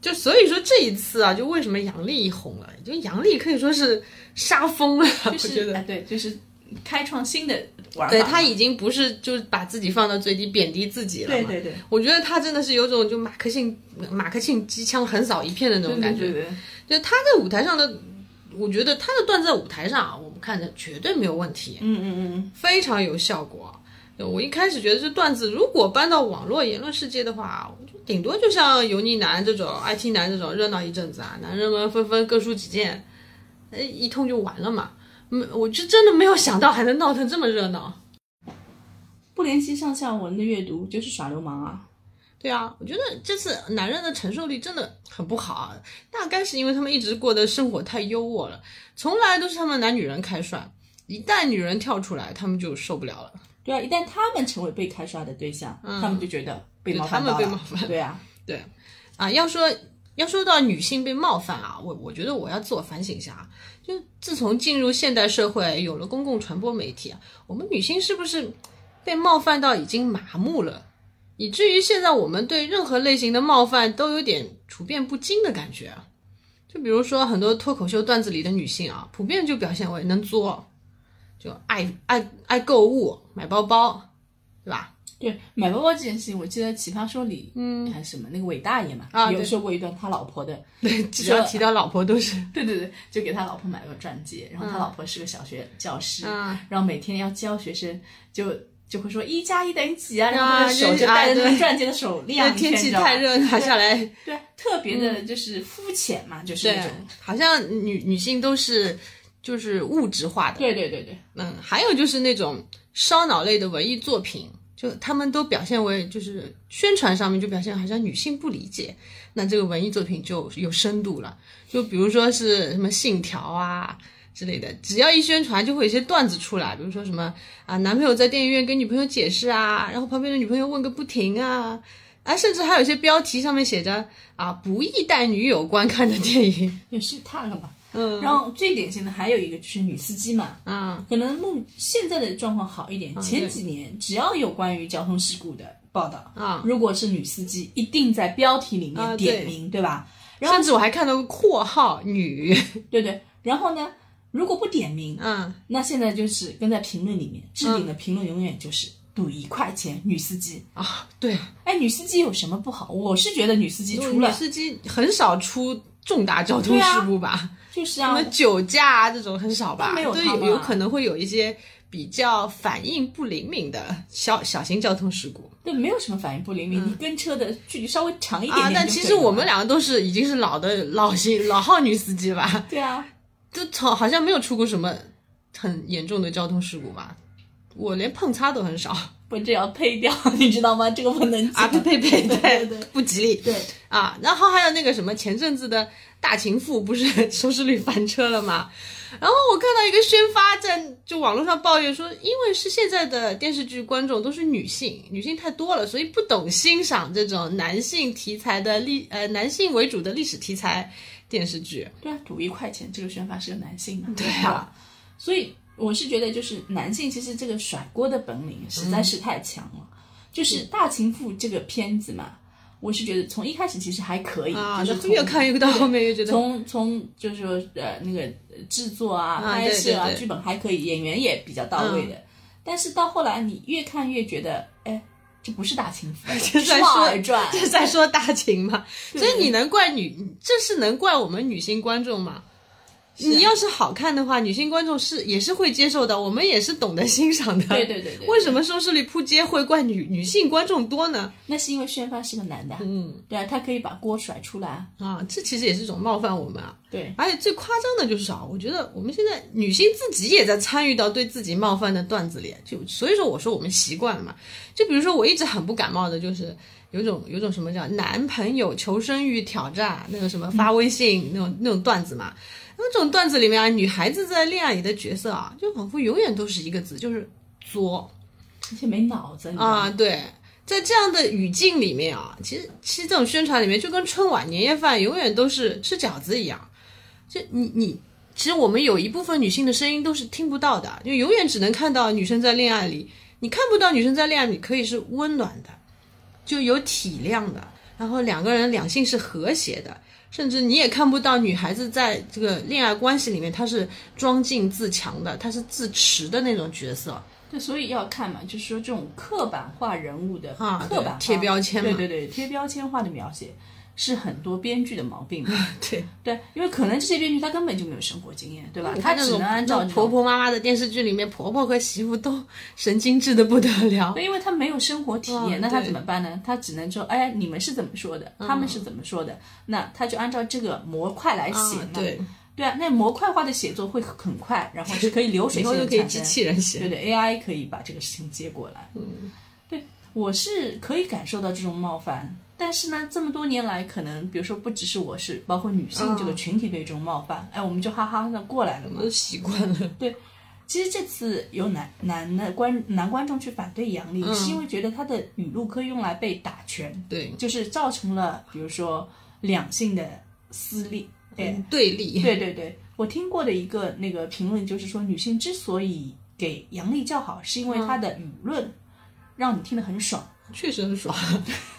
就所以说这一次啊，就为什么杨笠一红了，就杨笠可以说是杀疯了，我就觉得。对，就是开创新的玩法。对他已经不是就是把自己放到最低，贬低自己了嘛。对对对我觉得他真的是有种就马克沁马克沁机枪横扫一片的那种感觉。对对对，就他在舞台上的，我觉得他的段子在舞台上啊，我们看着绝对没有问题，嗯嗯嗯，非常有效果。我一开始觉得这段子如果搬到网络言论世界的话，顶多就像油腻男这种、IT 男这种热闹一阵子啊，男人们纷纷各抒己见，哎，一通就完了嘛。嗯，我就真的没有想到还能闹成这么热闹。不联系上下文的阅读就是耍流氓啊！对啊，我觉得这次男人的承受力真的很不好啊，大概是因为他们一直过的生活太优渥了，从来都是他们拿女人开涮，一旦女人跳出来，他们就受不了了。对啊，一旦他们成为被开涮的对象，他们就觉得被他们犯到了被冒犯对啊，对，啊，要说要说到女性被冒犯啊，我我觉得我要自我反省一下啊。就自从进入现代社会，有了公共传播媒体啊，我们女性是不是被冒犯到已经麻木了，以至于现在我们对任何类型的冒犯都有点处变不惊的感觉啊？就比如说很多脱口秀段子里的女性啊，普遍就表现为能作，就爱爱爱购物，买包包，对吧？对，买包包这件事情，我记得《奇葩说》里，嗯，还是什么那个韦大爷嘛，有说过一段他老婆的，对只要提到老婆都是对对对，就给他老婆买了个钻戒，然后他老婆是个小学教师，嗯。然后每天要教学生，就就会说一加一等于几啊，然啊后他的手就戴着那个钻戒的手亮一，天气太热拿下来。对，特别的就是肤浅嘛，就是那对种，，好像女女性都是就是物质化的，对对对对，嗯，还有就是那种烧脑类的文艺作品，就他们都表现为就是宣传上面就表现好像女性不理解，那这个文艺作品就有深度了，就比如说是什么信条啊。之类的，只要一宣传，就会有些段子出来，比如说什么啊，男朋友在电影院跟女朋友解释啊，然后旁边的女朋友问个不停啊，啊，甚至还有一些标题上面写着啊，不宜带女友观看的电影，也是他了吧。嗯，然后最典型的还有一个就是女司机嘛，啊，可能目现在的状况好一点，前几年只要有关于交通事故的报道啊如果是女司机，一定在标题里面点名，对吧？然后甚至我还看到个括号女，对对，然后呢，如果不点名，嗯，那现在就是跟在评论里面置顶的评论永远就是赌一块钱女司机。啊，对，哎，女司机有什么不好？我是觉得女司机女司机很少出重大交通事故吧？就是啊什么，酒驾啊这种很少吧？都没有有可能会有一些比较反应不灵敏的小小型交通事故对，没有什么反应不灵敏，你跟车的距离稍微长一点。但其实我们两个都是已经是老的老型老号女司机吧，对啊，就好好像没有出过什么很严重的交通事故吧。我连碰擦都很少不这要配掉，你知道吗？这个不能啊！讲呸呸呸，对不吉利。对，啊，然后还有那个什么前阵子的大情妇不是收视率翻车了吗？然后我看到一个宣发在就网络上抱怨说，因为是现在的电视剧观众都是女性，女性太多了，所以不懂欣赏这种男性题材的历呃男性为主的历史题材电视剧。对啊，赌一块钱，这个宣发是个男性嘛？对啊，所以我是觉得就是男性其实这个甩锅的本领实在是太强了。就是《大情妇》这个片子嘛，我是觉得从一开始其实还可以，啊，就是从越看越到后面越觉得从从就是说呃那个制作啊、啊拍摄啊、对对对剧本还可以，演员也比较到位的。但是到后来你越看越觉得，哎，这不是大情妇，这是《在说传》这在说大秦嘛，所以你能怪女，这是能怪我们女性观众吗？你要是好看的话，女性观众是也是会接受的，我们也是懂得欣赏的。对对对对为什么收视率扑街会怪女女性观众多呢？那是因为宣发是个男的，嗯，对啊，他可以把锅甩出来啊，啊，这其实也是一种冒犯我们啊。对，而且最夸张的就是啊，我觉得我们现在女性自己也在参与到对自己冒犯的段子里，就所以说我说我们习惯了嘛。就比如说我一直很不感冒的，就是有种有种什么叫男朋友求生欲挑战那个什么发微信、那种那种段子嘛。那种段子里面啊，女孩子在恋爱里的角色啊，就仿佛永远都是一个字，就是作而且没脑子，啊。对，在这样的语境里面啊，其实其实这种宣传里面就跟春晚年夜饭永远都是吃饺子一样。就你你，其实我们有一部分女性的声音都是听不到的，就永远只能看到女生在恋爱里，你看不到女生在恋爱里可以是温暖的，就有体谅的，然后两个人两性是和谐的，甚至你也看不到女孩子在这个恋爱关系里面她是装进自强的，她是自持的那种角色。对，所以要看嘛，就是说这种刻板化人物的啊刻板化贴标签嘛对对对，贴标签化的描写是很多编剧的毛病嘛。对，对，因为可能这些编剧他根本就没有生活经验，对吧？他只能按照婆婆妈妈的电视剧里面，婆婆和媳妇都神经质的不得了。对，因为他没有生活体验，嗯那他怎么办呢？他只能说，哎，你们是怎么说的，他们是怎么说的，那他就按照这个模块来写嘛。啊对，对啊，那模块化的写作会很快，然后是可以流水 以后线就可以机地产生。器人写。对对，AI 可以把这个事情接过来。嗯，对，我是可以感受到这种冒犯，但是呢，这么多年来，可能比如说不只是我是，包括女性这个群体对这种冒犯，哎，我们就哈哈的过来了嘛都。习惯了，对其实这次有男男的观男观众去反对杨笠，是因为觉得他的语录可以用来被打拳，对，就是造成了比如说两性的撕裂。对，对立，对对对，我听过的一个那个评论就是说，女性之所以给杨笠叫好，是因为她的舆论让你听得很爽。确实很爽。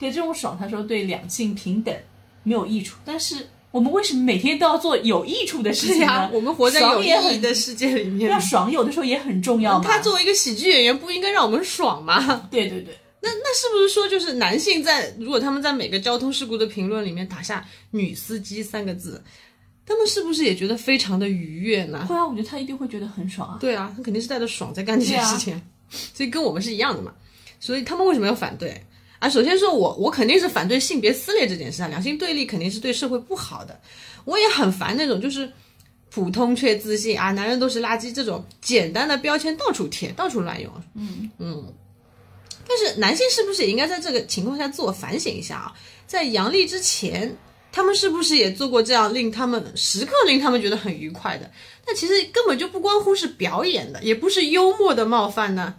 对这种爽，他说对两性平等没有益处，但是我们为什么每天都要做有益处的事情呢？对呀，我们活在有意义的世界里面对啊，。爽有的时候也很重要嘛。他作为一个喜剧演员，不应该让我们爽吗？对对对，那那是不是说，就是男性在如果他们在每个交通事故的评论里面打下“女司机”三个字，他们是不是也觉得非常的愉悦呢？会啊，我觉得他一定会觉得很爽啊。对啊，他肯定是带着爽在干这件事情，所以跟我们是一样的嘛。所以他们为什么要反对？啊，首先说我我肯定是反对性别撕裂这件事啊，两性对立肯定是对社会不好的。我也很烦那种就是普通却自信啊，男人都是垃圾这种简单的标签到处贴，到处乱用。嗯嗯。但是男性是不是也应该在这个情况下自我反省一下啊？在阳历之前，他们是不是也做过这样令他们时刻令他们觉得很愉快的？但其实根本就不关乎是表演的，也不是幽默的冒犯呢。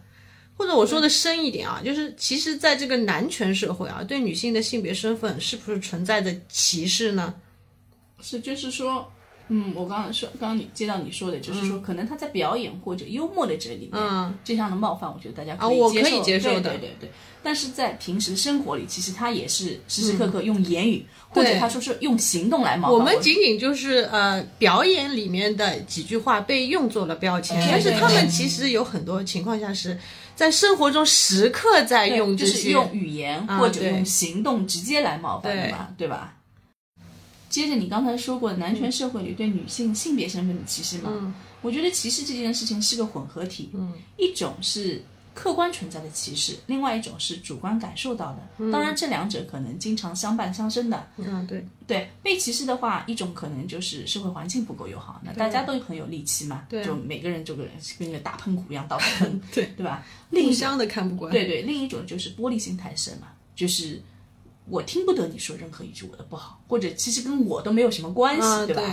或者我说的深一点啊，就是其实在这个男权社会啊，对女性的性别身份是不是存在着歧视呢？是，就是说，嗯，我刚刚说，刚刚你接到你说的，就是说，可能他在表演或者幽默的这里面，嗯，这样的冒犯，我觉得大家啊我可以接受，的对对对。对。但是在平时生活里，其实他也是时时刻刻用言语，或者他说是用行动来冒犯我们仅仅就是呃表演里面的几句话被用作了标签，但是他们其实有很多情况下是在生活中时刻在用这些，就是用语言啊或者用行动直接来冒犯的对。嘛，对吧？接着你刚才说过，男权社会里对女性性别身份的歧视嘛，嗯。我觉得歧视这件事情是个混合体，嗯。一种是客观存在的歧视，另外一种是主观感受到的。当然，这两者可能经常相伴相生的。嗯对，对，被歧视的话，一种可能就是社会环境不够友好，那大家都很有戾气嘛，就每个人就跟跟个大喷壶一样到处喷，对对吧？互相的看不惯，对对，另一种就是玻璃心太深嘛，就是我听不得你说任何一句我的不好，或者其实跟我都没有什么关系，啊，对吧？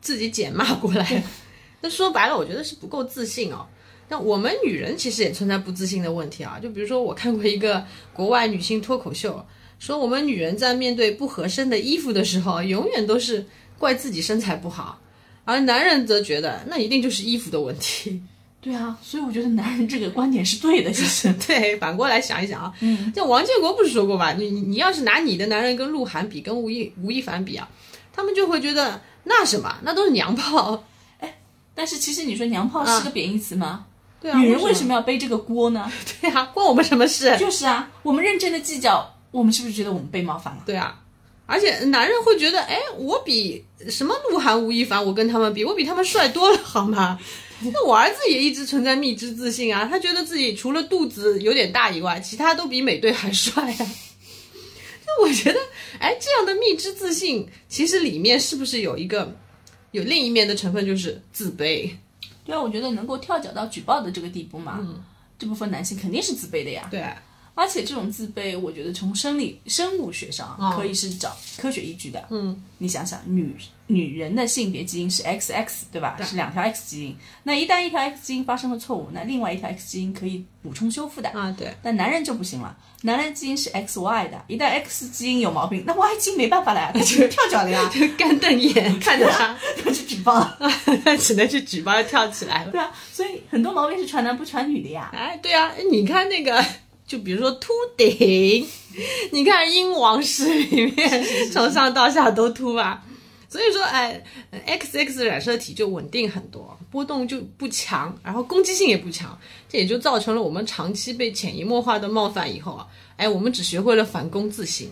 自己捡骂过来。那说白了，我觉得是不够自信哦。那我们女人其实也存在不自信的问题啊。就比如说，我看过一个国外女性脱口秀，说我们女人在面对不合身的衣服的时候，永远都是怪自己身材不好而男人则觉得那一定就是衣服的问题。对啊，所以我觉得男人这个观点是对的，其实。对，反过来想一想啊，嗯，像王建国不是说过吧？你你要是拿你的男人跟鹿晗比，跟吴亦吴亦凡比啊，他们就会觉得那什么，那都是娘炮。哎但是其实你说娘炮是个贬义词吗？对啊，女人为为什么要背这个锅呢？对啊，关我们什么事？就是啊，我们认真的计较，我们是不是觉得我们被冒犯了？对啊，而且男人会觉得，哎，我比什么鹿晗、吴亦凡，我跟他们比，我比他们帅多了，好吗？那我儿子也一直存在蜜汁自信啊，他觉得自己除了肚子有点大以外，其他都比美队还帅啊。那我觉得，哎，这样的蜜汁自信，其实里面是不是有一个有另一面的成分，就是自卑？对啊，我觉得能够跳脚到举报的这个地步嘛，这部分男性肯定是自卑的呀。对，而且这种自卑，我觉得从生理生物学上哦可以是找科学依据的。嗯，你想想，女女人的性别基因是 XX，对吧？是两条 X 基因。那一旦一条 X 基因发生了错误，那另外一条 X 基因可以补充修复的。啊，对，但男人就不行了，男人基因是 XY 的，一旦 X 基因有毛病，那 Y 基因没办法了呀，他只能跳脚了呀，干瞪眼看着他，他去举报。他只能去举报，跳起来了。对啊，所以很多毛病是传男不传女的呀。哎，对啊，你看那个，就比如说秃顶，你看《英王室》里面从上到下都秃吧。所以说，哎，XX 染色体就稳定很多，波动就不强，然后攻击性也不强，这也就造成了我们长期被潜移默化的冒犯以后啊，哎，我们只学会了反攻自省。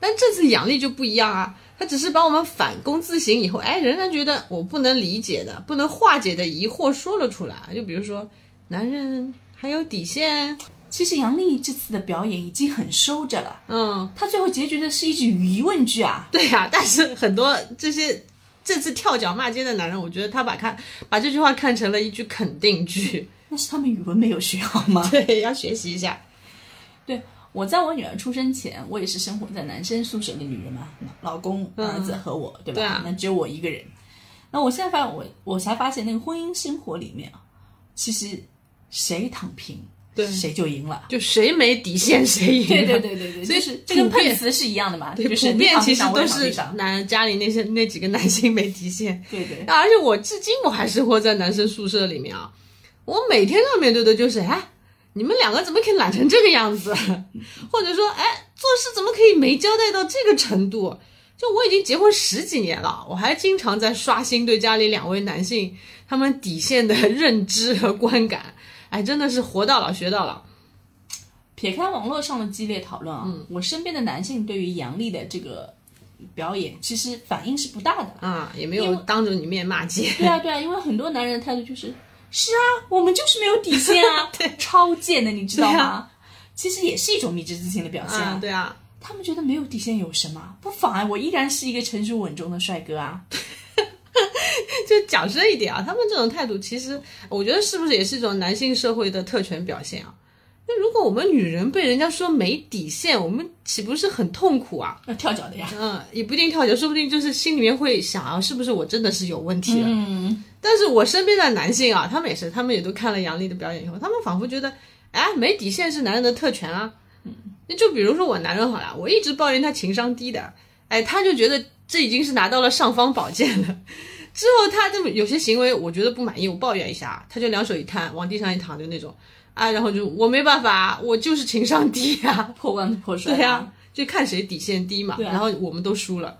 但这次杨笠就不一样啊，他只是把我们反攻自省以后，哎，仍然觉得我不能理解的、不能化解的疑惑说了出来。就比如说，男人还有底线，其实杨丽这次的表演已经很收着了，嗯，她最后结局的是一句疑问句啊。对呀、但是很多这些这次跳脚骂街的男人，我觉得他把看把这句话看成了一句肯定句，那是他们语文没有学好吗？对，要学习一下。对，我在我女儿出生前，我也是生活在男生宿舍的女人嘛，老公、儿子和我，对吧？对啊那只有我一个人。那我现在发现，我我才发现，那个婚姻生活里面啊，其实谁躺平，对谁就赢了。就谁没底线谁赢。对对对对对，所以是这跟普遍碰瓷是一样的嘛，对，就是普遍其实都是男家里那些那几个男性没底线。对对。而且我至今我还是活在男生宿舍里面啊，我每天要面对的就是，哎，你们两个怎么可以懒成这个样子？或者说，哎，做事怎么可以没交代到这个程度？就我已经结婚十几年了，我还经常在刷新对家里两位男性他们底线的认知和观感。哎，真的是活到老学到老。撇开网络上的激烈讨论啊，嗯我身边的男性对于杨笠的这个表演，其实反应是不大的。啊，也没有当着你面骂街。对啊，对啊，因为很多男人的态度就是，是啊，我们就是没有底线啊，对超贱的，你知道吗？啊其实也是一种迷之自信的表现啊，对啊，他们觉得没有底线有什么？不妨碍我依然是一个成熟稳重的帅哥啊。就讲深一点啊，他们这种态度，其实我觉得是不是也是一种男性社会的特权表现啊？那如果我们女人被人家说没底线，我们岂不是很痛苦啊？要跳脚的呀。嗯，也不一定跳脚，说不定就是心里面会想啊，是不是我真的是有问题了？嗯，但是我身边的男性啊，他们也是，他们也都看了杨笠的表演以后，他们仿佛觉得，哎，没底线是男人的特权啊。那就比如说我男人好了，我一直抱怨他情商低的，哎，他就觉得这已经是拿到了尚方宝剑了。之后他这么有些行为，我觉得不满意，我抱怨一下，他就两手一摊，往地上一躺，就那种啊，然后就我没办法，我就是情商低呀、破罐子破摔。对呀、就看谁底线低嘛，对啊然后我们都输了。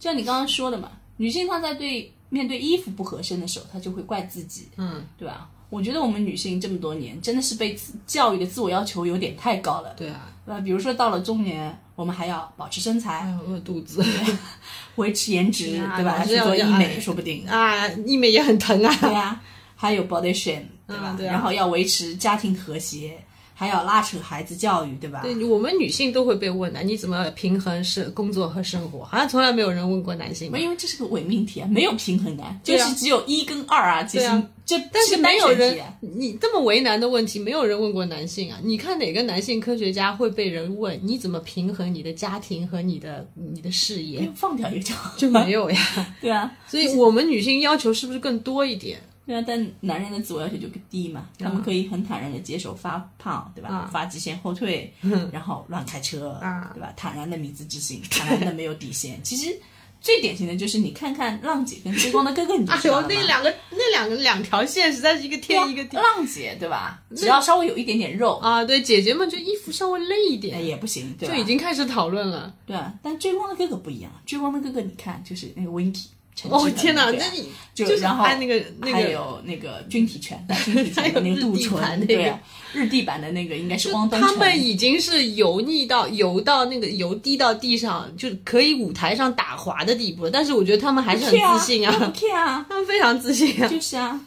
就像你刚刚说的嘛，女性她在对面对衣服不合身的时候，她就会怪自己，嗯，对吧？我觉得我们女性这么多年真的是被教育的自我要求有点太高了，对啊，对吧？比如说到了中年，我们还要保持身材，还要，饿肚子 维持颜值，啊对吧？还是去做医美，说不定。啊，医美也很疼啊。对啊，还有 body shame，对吧？然后要维持家庭和谐，还要拉扯孩子教育，对吧？对我们女性都会被问的，你怎么平衡是工作和生活？好像从来没有人问过男性嘛。因为这是个伪命题啊，没有平衡的，就是只有一跟二啊。其实对啊但是没有人你这么为难的问题，没有人问过男性啊？你看哪个男性科学家会被人问你怎么平衡你的家庭和你的你的事业？放掉一个就就没有呀。对啊，所以我们女性要求是不是更多一点？对啊，但男人的自我要求就更低嘛，他们可以很坦然的接受发胖，对吧？啊发际线后退，然后乱开车，啊对吧？坦然的迷之自信，坦然的没有底线。其实最典型的就是你看看浪姐跟追光的哥哥，你就知道那两个那两个两条线实在是一个天一个地浪姐对吧？只要稍微有一点点肉，啊！对，姐姐们就衣服稍微勒一哎点，也不行，对吧？就已经开始讨论了。对啊。但追光的哥哥不一样，追光的哥哥你看就是那个 Winky，陈哦天哪，那你就然后那个那还个有那个军体拳，军体拳那个杜淳，那个对啊，日地版的那个应该是汪东城。他们已经是油腻到油到那个油滴到地上，就可以舞台上打滑的地步了。但是我觉得他们还是很自信啊，他们非常自信啊。就是啊，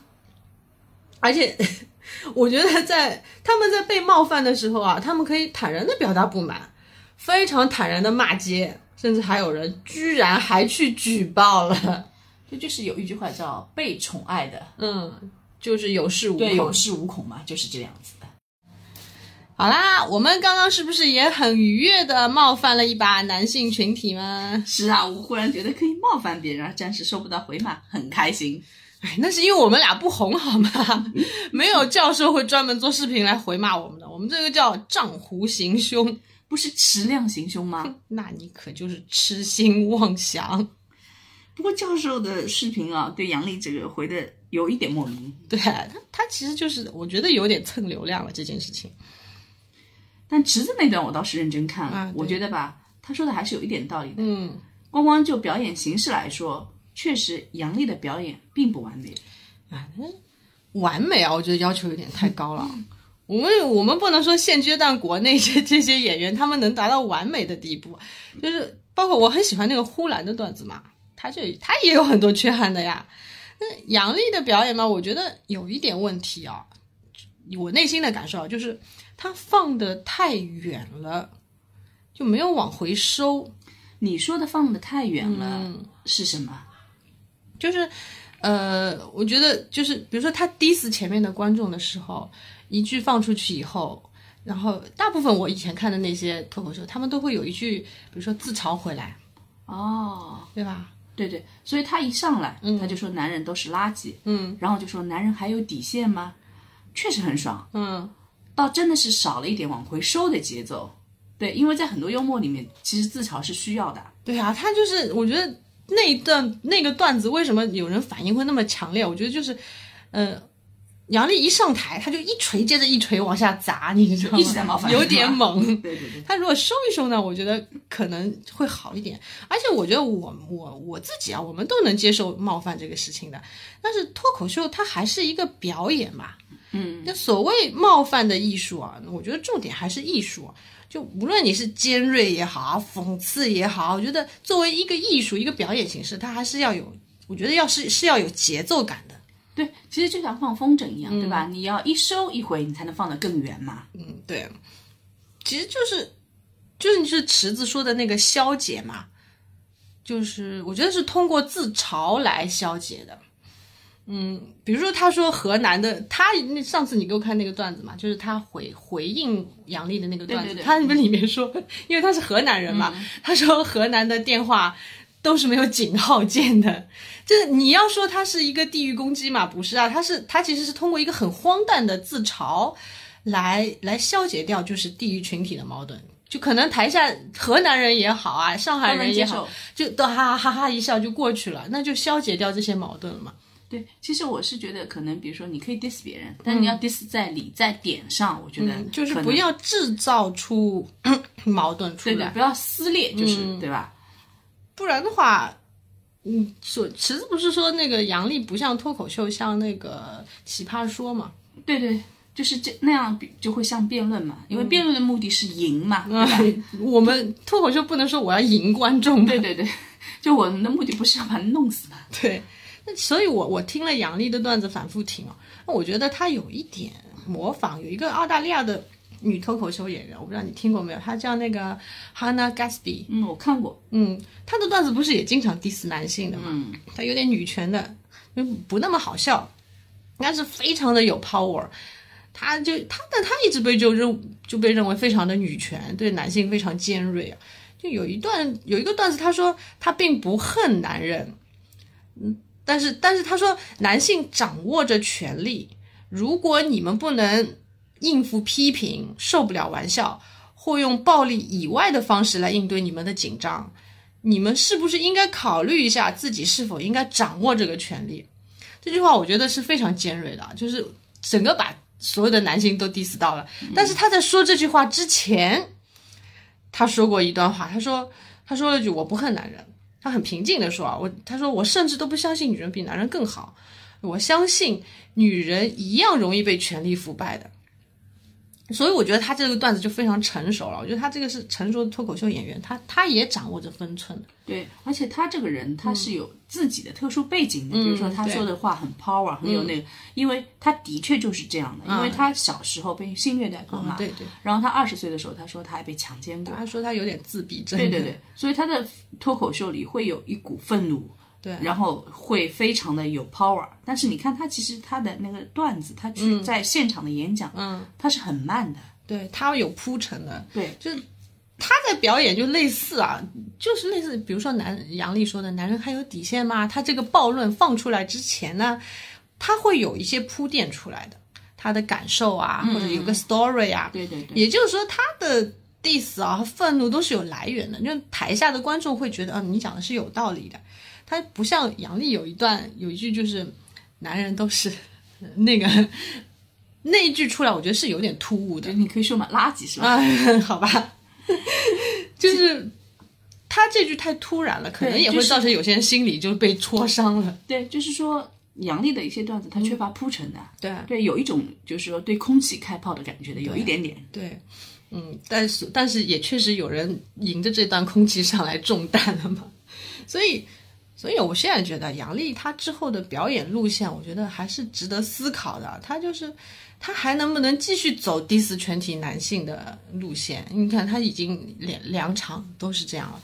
而且我觉得在他们在被冒犯的时候啊，他们可以坦然的表达不满，非常坦然的骂街，甚至还有人居然还去举报了。这就是有一句话叫被宠爱的，嗯，就是有恃无对，有。恃无恐嘛，就是这样子的。好啦，我们刚刚是不是也很愉悦的冒犯了一把男性群体吗？是啊，我忽然觉得可以冒犯别人，暂时收不到回骂，很开心。哎，那是因为我们俩不红好吗？没有教授会专门做视频来回骂我们的，我们这个叫账户行凶。不是持量行凶吗？那你可就是痴心妄想。不过教授的视频啊，对杨笠这个回的有一点莫名，对他，他其实就是我觉得有点蹭流量了这件事情。但池子那段我倒是认真看了，啊我觉得吧，他说的还是有一点道理的。嗯，光光就表演形式来说，确实杨笠的表演并不完美。完美啊，我觉得要求有点太高了。我们我们不能说现阶段国内这这些演员他们能达到完美的地步，就是包括我很喜欢那个呼兰的段子嘛，他就他也有很多缺憾的呀。那杨笠的表演嘛，我觉得有一点问题啊，我内心的感受啊，就是他放的太远了，就没有往回收。你说的放的太远了、嗯是什么？就是，呃，我觉得就是，比如说他 diss 前面的观众的时候，一句放出去以后，然后大部分我以前看的那些脱口秀，他们都会有一句，比如说自嘲回来，哦，对吧？对对，所以他一上来，他就说男人都是垃圾，嗯然后就说男人还有底线吗？确实很爽，嗯，倒真的是少了一点往回收的节奏。对，因为在很多幽默里面，其实自嘲是需要的。对啊，他就是，我觉得那一段那个段子为什么有人反应会那么强烈？我觉得就是，呃。杨笠一上台，他就一锤接着一锤往下砸，你知道吗？一直在冒犯有点猛。对对对，他如果收一收呢，我觉得可能会好一点。而且我觉得我我我自己啊，我们都能接受冒犯这个事情的。但是脱口秀它还是一个表演嘛，嗯，那所谓冒犯的艺术啊，我觉得重点还是艺术。就无论你是尖锐也好，讽刺也好，我觉得作为一个艺术、一个表演形式，它还是要有，我觉得要是是要有节奏感的。对，其实就像放风筝一样，对吧？嗯你要一收一回，你才能放得更远嘛。嗯，对，其实就是就是你是池子说的那个消解嘛，就是我觉得是通过自嘲来消解的。嗯，比如说他说河南的，他那上次你给我看那个段子嘛，就是他回回应杨笠的那个段子，对对对他们里面说，因为他是河南人嘛，他说河南的电话都是没有井号键的，就是你要说他是一个地域攻击嘛，不是啊，他是他其实是通过一个很荒诞的自嘲来来消解掉就是地域群体的矛盾。就可能台下河南人也好啊，上海人也好就都哈哈哈哈一笑就过去了，那就消解掉这些矛盾了嘛。对，其实我是觉得，可能比如说你可以 diss 别人，但你要 diss 在理在点上，我觉得、嗯，就是不要制造出 矛盾出来不，要撕裂，就是、嗯对吧？不然的话，嗯，所池子不是说那个杨笠不像脱口秀，像那个奇葩说嘛？对对，就是这那样比就会像辩论嘛，因为辩论的目的是赢嘛，嗯 我们脱口秀不能说我要赢观众吧，对对对，就我们的目的不是要把他弄死嘛。对，那所以我我听了杨笠的段子反复听哦，那我觉得他有一点模仿，有一个澳大利亚的女脱口秀演员，我不知道你听过没有，她叫那个 Hannah Gatsby，嗯，我看过，嗯，她的段子不是也经常 diss 男性的嘛，嗯，她有点女权的，就不那么好笑，但是非常的有 power。她就她但她一直被就认就被认为非常的女权，对男性非常尖锐。啊。就有一段有一个段子，她说她并不恨男人，嗯，但是但是她说男性掌握着权力，如果你们不能应付批评，受不了玩笑，或用暴力以外的方式来应对你们的紧张，你们是不是应该考虑一下自己是否应该掌握这个权利？这句话我觉得是非常尖锐的，就是整个把所有的男性都 diss 到了。但是他在说这句话之前，他说过一段话，他说他说了句我不恨男人，他很平静的说啊，我他说我甚至都不相信女人比男人更好，我相信女人一样容易被权力腐败的。所以我觉得他这个段子就非常成熟了。我觉得他这个是成熟的脱口秀演员，他他也掌握着分寸的。对，而且他这个人他是有自己的特殊背景的，比如说他说的话很 power，很有那个，因为他的确就是这样的，因为他小时候被性虐待过嘛，对对。然后他二十岁的时候，他说他还被强奸过，他说他有点自闭症。对对对，所以他的脱口秀里会有一股愤怒。对，然后会非常的有 power，但是你看他其实他的那个段子，他去在现场的演讲，嗯，他是很慢的，对他有铺陈的，对，就是他在表演就类似啊，就是类似，比如说男杨笠说的，男人还有底线吗？他这个暴论放出来之前呢，他会有一些铺垫出来的，他的感受啊，或者有个 story 啊，对对对，也就是说他的 diss 啊和愤怒都是有来源的，就台下的观众会觉得，嗯，你讲的是有道理的。他不像杨笠有一段有一句就是“男人都是那个”那一句出来，我觉得是有点突兀的。你可以说嘛，垃圾是吧？啊，好吧，就是他这句太突然了，可能也会造成有些人心里就被戳伤了。对，就是说杨笠的一些段子，他缺乏铺陈的。对对，有一种就是说对空气开炮的感觉的，有一点点。对，嗯，但是但是也确实有人迎着这段空气上来中弹了嘛，所以。所以，我现在觉得杨笠她之后的表演路线，我觉得还是值得思考的。她就是，她还能不能继续走第四全体男性的路线？你看，她已经两两场都是这样了，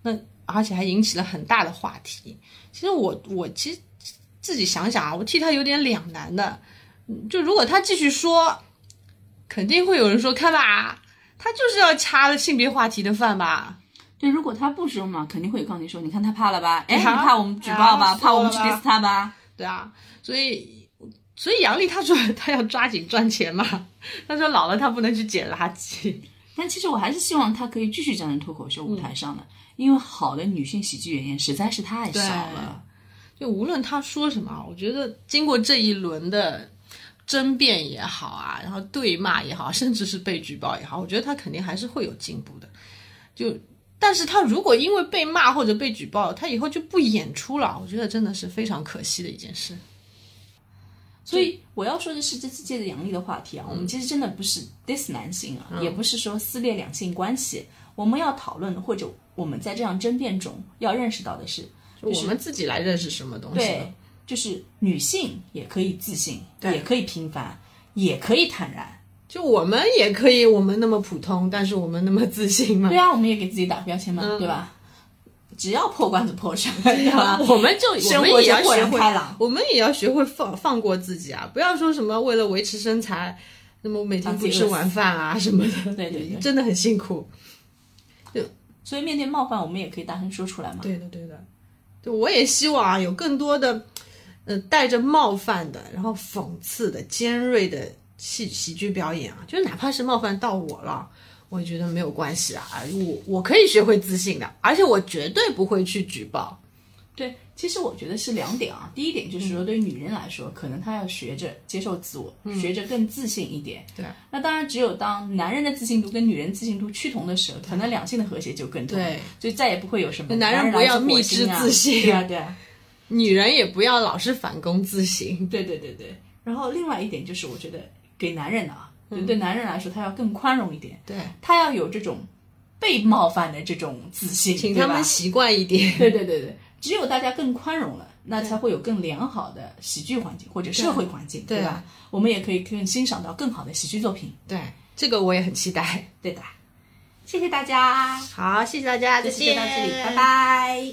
那而且还引起了很大的话题。其实我我其实自己想想啊，我替她有点两难的。就如果她继续说，肯定会有人说，看吧，她就是要掐了性别话题的饭吧。对，如果他不说嘛，肯定会告你说，你看他怕了吧？哎，你怕我们举报吧？怕我们去 diss 他吧？对啊，所以所以杨笠他说 他要抓紧赚钱嘛，他说老了他不能去捡垃圾。但其实我还是希望他可以继续站在脱口秀舞台上的，因为好的女性喜剧演员实在是太少了。就无论他说什么，我觉得经过这一轮的争辩也好啊，然后对骂也好，甚至是被举报也好，我觉得他肯定还是会有进步的。就。但是他如果因为被骂或者被举报，他以后就不演出了，我觉得真的是非常可惜的一件事。所以我要说的是，这次借着杨笠的话题啊，我们其实真的不是 dis 男性啊，也不是说撕裂两性关系，我们要讨论或者我们在这样争辩中要认识到的是，我们自己来认识什么东西。对，就是女性也可以自信，也可以平凡，也可以坦然。就我们也可以，我们那么普通，但是我们那么自信嘛？对啊，我们也给自己打标签嘛，对吧？只要破罐子破摔，对吧？我们就生活也要豁然开朗，我们也要学会放放过自己啊！不要说什么为了维持身材，那么每天不吃晚饭啊什么的，对对对，真的很辛苦。就所以面对冒犯，我们也可以大声说出来嘛。对的对的，就我也希望啊，有更多的呃带着冒犯的，然后讽刺的、尖锐的。喜喜剧表演啊，就是哪怕是冒犯到我了，我也觉得没有关系啊。我我可以学会自信的，而且我绝对不会去举报。对，其实我觉得是两点啊。第一点就是说，对于女人来说，可能她要学着接受自我，学着更自信一点。对。那当然，只有当男人的自信度跟女人自信度趋同的时候，可能两性的和谐就更多。对。所以再也不会有什么男人不要迷之自信。对啊，对啊。女人也不要老是反攻自信。对对对对。然后另外一点就是，我觉得。给男人的啊，就对男人来说，他要更宽容一点，对他要有这种被冒犯的这种自信，请他们习惯一点。对对对对，只有大家更宽容了，那才会有更良好的喜剧环境或者社会环境，对吧？我们也可以更欣赏到更好的喜剧作品。对，这个我也很期待。对的，谢谢大家。好，谢谢大家，再见。到这里，拜拜。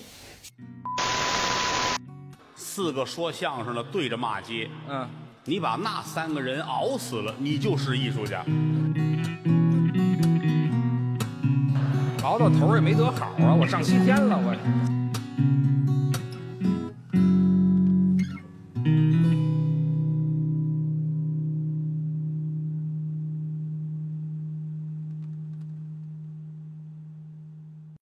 四个说相声的对着骂街，嗯。你把那三个人熬死了，你就是艺术家。熬到头也没得好啊！我上西天了，我。